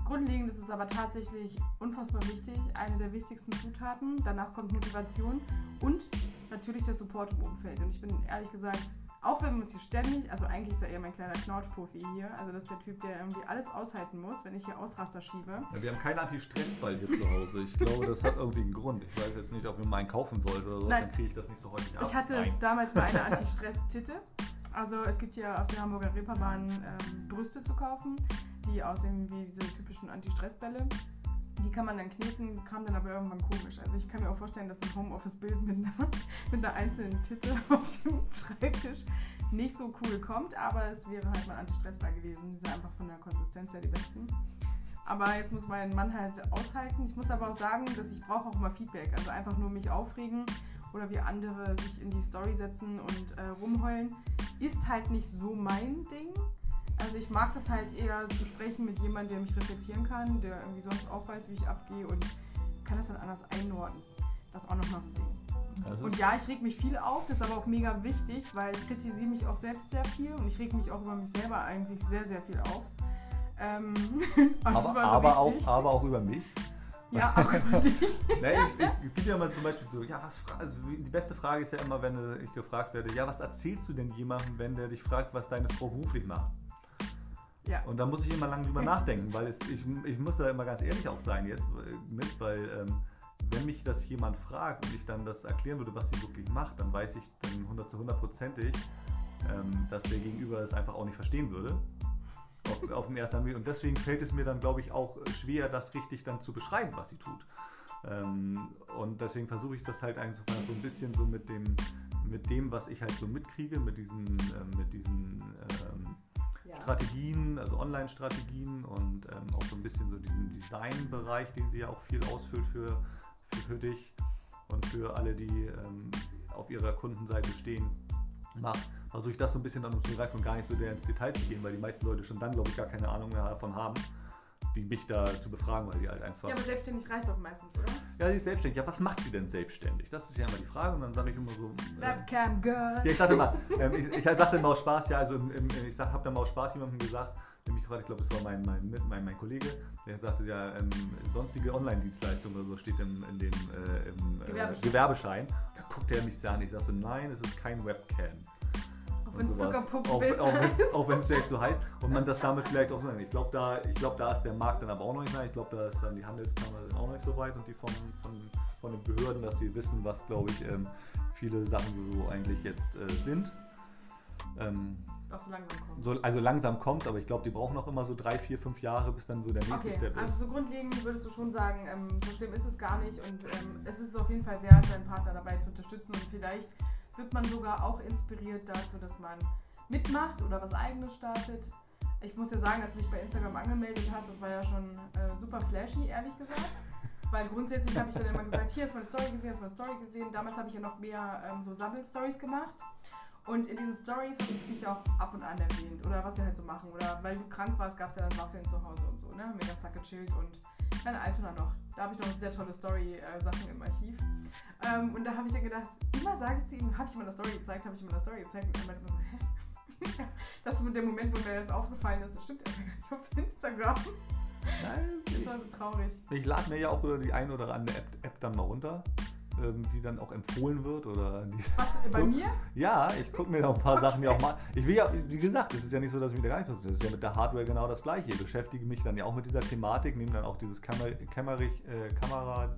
Grundlegend ist es aber tatsächlich unfassbar wichtig, eine der wichtigsten Zutaten. Danach kommt Motivation und natürlich der Support im Umfeld. Und ich bin ehrlich gesagt auch wenn wir uns hier ständig, also eigentlich ist er eher mein kleiner Knautschprofi hier, also das ist der Typ, der irgendwie alles aushalten muss, wenn ich hier Ausraster schiebe. Ja, wir haben keinen Anti-Stress-Ball hier zu Hause. Ich glaube, das hat irgendwie einen Grund. Ich weiß jetzt nicht, ob wir mal einen kaufen sollten oder so, dann kriege ich das nicht so häufig ab. Ich hatte Nein. damals mal eine Anti-Stress-Titte. Also es gibt hier auf der Hamburger Reeperbahn ähm, Brüste zu kaufen, die aussehen wie diese typischen Anti-Stress-Bälle. Die kann man dann kneten, kam dann aber irgendwann komisch. Also ich kann mir auch vorstellen, dass ein Homeoffice-Bild mit, mit einer einzelnen Titte auf dem Schreibtisch nicht so cool kommt, aber es wäre halt mal Anti-Stressball gewesen. Die sind einfach von der Konsistenz her die besten. Aber jetzt muss mein Mann halt aushalten. Ich muss aber auch sagen, dass ich brauche auch immer Feedback. Also einfach nur mich aufregen oder wie andere sich in die Story setzen und äh, rumheulen, ist halt nicht so mein Ding. Also ich mag das halt eher zu sprechen mit jemandem, der mich reflektieren kann, der irgendwie sonst auch weiß, wie ich abgehe und kann das dann anders einordnen. Das ist auch nochmal so ein Ding. und ja, ich reg mich viel auf, das ist aber auch mega wichtig, weil ich kritisiere mich auch selbst sehr viel und ich reg mich auch über mich selber eigentlich sehr, sehr viel auf. Ähm, aber, so aber, auch, aber auch über mich. Ja, auch über dich. nee, ich, ich, ich gebe ja mal zum Beispiel so, ja, was also die beste Frage ist ja immer, wenn ich gefragt werde, ja, was erzählst du denn jemandem, wenn der dich fragt, was deine Frau beruflich macht? Ja. Und da muss ich immer lange drüber nachdenken, weil es, ich, ich muss da immer ganz ehrlich auch sein jetzt mit, weil ähm, wenn mich das jemand fragt und ich dann das erklären würde, was sie wirklich macht, dann weiß ich dann 100 zu 100%ig, ähm, dass der Gegenüber es einfach auch nicht verstehen würde. Auf, auf dem ersten Anblick. Und deswegen fällt es mir dann, glaube ich, auch schwer, das richtig dann zu beschreiben, was sie tut. Ähm, und deswegen versuche ich das halt eigentlich so ein bisschen so mit dem, mit dem, was ich halt so mitkriege, mit diesen, äh, mit diesen ähm, Strategien, also Online-Strategien und ähm, auch so ein bisschen so diesen Design-Bereich, den sie ja auch viel ausfüllt für, für, für dich und für alle, die ähm, auf ihrer Kundenseite stehen, macht. Versuche ich das so ein bisschen dann umzugreifen und gar nicht so sehr ins Detail zu gehen, weil die meisten Leute schon dann, glaube ich, gar keine Ahnung mehr davon haben, die mich da zu befragen, weil die halt einfach. Ja, aber selbstständig reicht doch meistens, oder? Ja, sie ist selbstständig. Ja, was macht sie denn selbstständig? Das ist ja immer die Frage. Und dann sage ich immer so. ähm, Webcam Girl. ja, ich dachte mal, ähm, ich, ich dachte immer aus Spaß, ja, also im, im, ich habe dann mal aus Spaß jemandem gesagt, nämlich gerade, ich glaube, das war mein, mein, mein, mein Kollege, der sagte ja, ähm, sonstige Online-Dienstleistungen oder so steht im, in dem äh, im, äh, Gewerbeschein. Da guckt er mich an, ich sage so, nein, es ist kein Webcam. Und wenn sowas. Auch, wenn es vielleicht so heißt und man das damit vielleicht auch so nennt. Ich glaube, da, ich glaub, da ist der Markt dann aber auch noch nicht. nah. Ich glaube, da ist dann die Handelskammer auch noch nicht so weit und die von, von, von den Behörden, dass sie wissen, was, glaube ich, ähm, viele Sachen so eigentlich jetzt äh, sind. Ähm, Auch so langsam kommt. so, also langsam kommt, aber ich glaube, die brauchen noch immer so drei, vier, fünf Jahre, bis dann so der nächste Okay, Step also ist. so grundlegend würdest du schon sagen, ähm, so schlimm ist es gar nicht und ähm, es ist auf jeden Fall wert, seinen Partner dabei zu unterstützen und vielleicht wird man sogar auch inspiriert dazu, dass man mitmacht oder was eigenes startet. Ich muss ja sagen, als du mich bei Instagram angemeldet hast, das war ja schon äh, super flashy, ehrlich gesagt. Weil grundsätzlich habe ich dann immer gesagt, hier ist meine Story gesehen, ist meine Story gesehen. Damals habe ich ja noch mehr ähm, so Sammel-Stories gemacht. Und in diesen Stories habe ich dich auch ab und an erwähnt. Oder was wir halt so machen. Oder weil du krank warst, gab es ja dann Waffeln zu Hause und so. Ne? Haben wir ganz Tag gechillt und meine Altona noch. Da habe ich noch sehr tolle Story-Sachen im Archiv. Ähm, und da habe ich dann gedacht, immer sage ich zu ihm, habe ich ihm eine Story gezeigt, habe ich ihm eine Story gezeigt. Und er meinte immer so, hä? Das ist der Moment, wo mir das aufgefallen ist. Das stimmt einfach gar nicht auf Instagram. Nein, Das war so traurig. ich, lade mir ja auch die ein oder andere App, App dann mal runter, ähm, die dann auch empfohlen wird oder die Was, bei So. mir? Ja, ich gucke mir noch ein paar Sachen ja auch mal. Ich will ja, wie gesagt, es ist ja nicht so, dass ich mich da gar nicht versuche. Das ist ja mit der Hardware genau das gleiche. Ich beschäftige mich dann ja auch mit dieser Thematik, nehme dann auch dieses Kamer Kämmerich, äh, Kamera.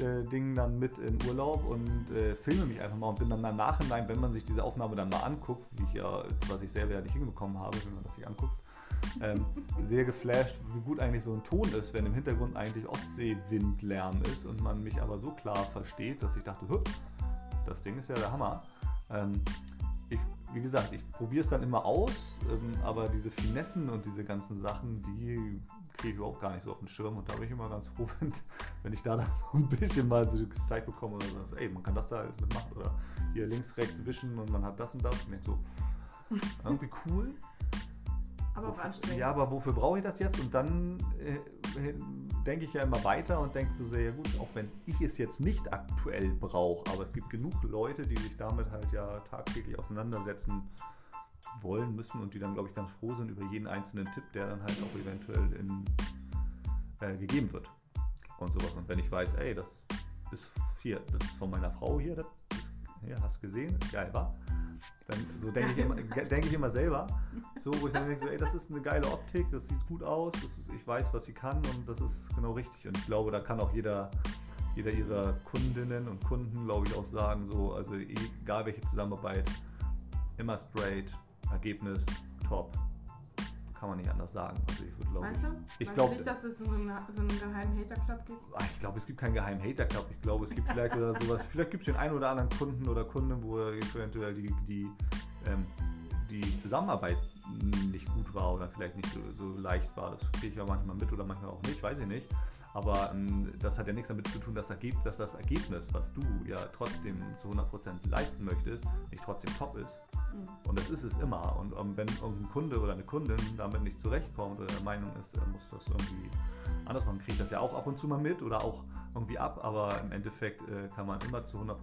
äh, Ding dann mit in Urlaub und äh, filme mich einfach mal und bin dann im Nachhinein, wenn man sich diese Aufnahme dann mal anguckt, wie ich ja, was ich selber ja nicht hinbekommen habe, wenn man das sich anguckt, ähm, sehr geflasht, wie gut eigentlich so ein Ton ist, wenn im Hintergrund eigentlich Ostseewindlärm ist und man mich aber so klar versteht, dass ich dachte, "Hö, das Ding ist ja der Hammer. Ähm, ich, wie gesagt, ich probiere es dann immer aus, ähm, aber diese Finessen und diese ganzen Sachen, die kriege ich überhaupt gar nicht so auf den Schirm und da bin ich immer ganz froh, wenn, wenn ich da dann ein bisschen mal so Zeit bekomme oder so, ey, man kann das da alles mitmachen oder hier links, rechts wischen und man hat das und das und ich so, irgendwie cool. Aber Wofür- anstrengend. Ja, aber wofür brauche ich das jetzt? Und dann äh, denke ich ja immer weiter und denke so sehr, ja gut, auch wenn ich es jetzt nicht aktuell brauche, aber es gibt genug Leute, die sich damit halt ja tagtäglich auseinandersetzen wollen, müssen und die dann, glaube ich, ganz froh sind über jeden einzelnen Tipp, der dann halt auch eventuell in, äh, gegeben wird. Und sowas. Und wenn ich weiß, ey, das ist hier, das ist von meiner Frau hier, das ist, hier, hast du gesehen, geil, war? Dann so denke ich, immer, denke ich immer selber, so, wo ich dann denke, so, ey, das ist eine geile Optik, das sieht gut aus, das ist, ich weiß, was sie kann und das ist genau richtig. Und ich glaube, da kann auch jeder, jeder ihrer Kundinnen und Kunden, glaube ich, auch sagen, so, also egal welche Zusammenarbeit, immer straight, Ergebnis top. Kann man nicht anders sagen. Also ich würde glaube Meinst du? ich Meinst glaub- du nicht, dass es so einen, so einen geheimen Hater-Club gibt? Ah, Ich glaube, es gibt keinen geheimen Hater-Club. Ich glaube, es gibt vielleicht oder sowas. Vielleicht gibt es den einen oder anderen Kunden oder Kunde, wo eventuell die, die, ähm, die Zusammenarbeit nicht gut war oder vielleicht nicht so, so leicht war. Das kriege ich ja manchmal mit oder manchmal auch nicht, weiß ich nicht. Aber ähm, das hat ja nichts damit zu tun, dass, Ergeb dass das Ergebnis, was du ja trotzdem zu 100% leisten möchtest, nicht trotzdem top ist. Mhm. Und das ist es immer. Und ähm, wenn irgendein Kunde oder eine Kundin damit nicht zurechtkommt oder der Meinung ist, er muss das irgendwie anders machen, kriegt das ja auch ab und zu mal mit oder auch irgendwie ab. Aber im Endeffekt äh, kann man immer zu 100%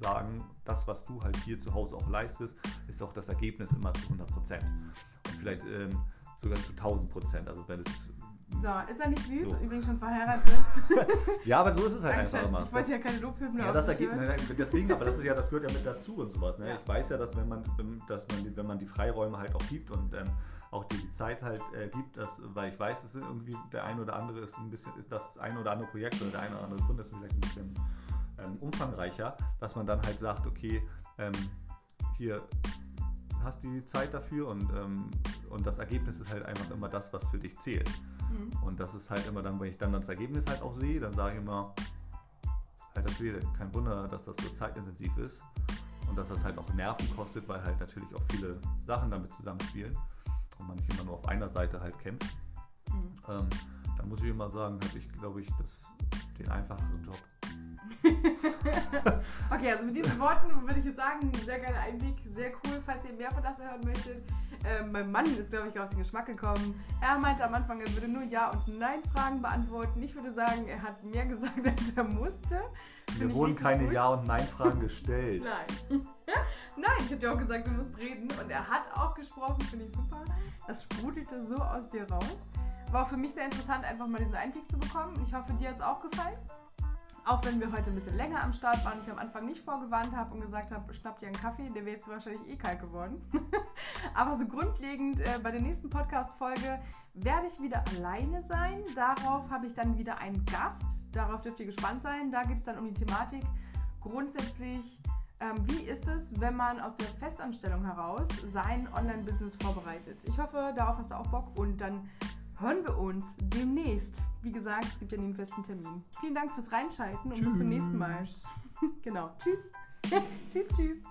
sagen, das, was du halt hier zu Hause auch leistest, ist auch das Ergebnis immer zu 100%. Und vielleicht ähm, sogar zu 1000%. Also wenn es So, ist er nicht süß? So. Übrigens schon verheiratet. ja, aber so ist es halt einfach immer. Ich wollte ja keine Lobhymne Ja, das ergibt, nein, deswegen, aber das ist ja, das gehört ja mit dazu und sowas. Ne? Ja. Ich weiß ja, dass wenn man, wenn- dass man, die- wenn man die Freiräume halt auch gibt und ähm, auch die Zeit halt äh, gibt, dass, weil ich weiß, ist irgendwie der ein oder andere ist ein bisschen, ist das ein oder andere Projekt oder der ein oder andere Kunde ist vielleicht ein bisschen ähm, umfangreicher, dass man dann halt sagt, okay, ähm, hier hast die Zeit dafür und, ähm, und das Ergebnis ist halt einfach immer das, was für dich zählt. Mhm. Und das ist halt immer dann, wenn ich dann das Ergebnis halt auch sehe, dann sage ich immer, halt das Schwede, kein Wunder, dass das so zeitintensiv ist und dass das halt auch Nerven kostet, weil halt natürlich auch viele Sachen damit zusammenspielen und man nicht immer nur auf einer Seite halt kämpft. Mhm. Ähm, dann muss ich immer sagen, habe ich glaube ich das, den einfacheren Job. okay, also mit diesen Worten würde ich jetzt sagen, sehr geiler Einblick, sehr cool, falls ihr mehr von das hören möchtet. Ähm, mein Mann ist, glaube ich, auf den Geschmack gekommen. Er meinte am Anfang, er würde nur Ja- und Nein-Fragen beantworten. Ich würde sagen, er hat mehr gesagt, als er musste. Mir wurden keine Ja- und Nein-Fragen gestellt. Nein. Nein, ich habe dir auch gesagt, du musst reden. Und er hat auch gesprochen, finde ich super. Das sprudelte so aus dir raus. War für mich sehr interessant, einfach mal diesen Einblick zu bekommen. Ich hoffe, dir hat es auch gefallen. Auch wenn wir heute ein bisschen länger am Start waren, ich am Anfang nicht vorgewarnt habe und gesagt habe, schnapp dir einen Kaffee, der wäre jetzt wahrscheinlich eh kalt geworden. Aber so grundlegend äh, bei der nächsten Podcast-Folge werde ich wieder alleine sein. Darauf habe ich dann wieder einen Gast. Darauf dürft ihr gespannt sein. Da geht es dann um die Thematik. Grundsätzlich, ähm, wie ist es, wenn man aus der Festanstellung heraus sein Online-Business vorbereitet? Ich hoffe, darauf hast du auch Bock und dann hören wir uns demnächst. Wie gesagt, es gibt ja nie einen festen Termin. Vielen Dank fürs Reinschalten und bis zum nächsten Mal. genau. Tschüss. tschüss, tschüss.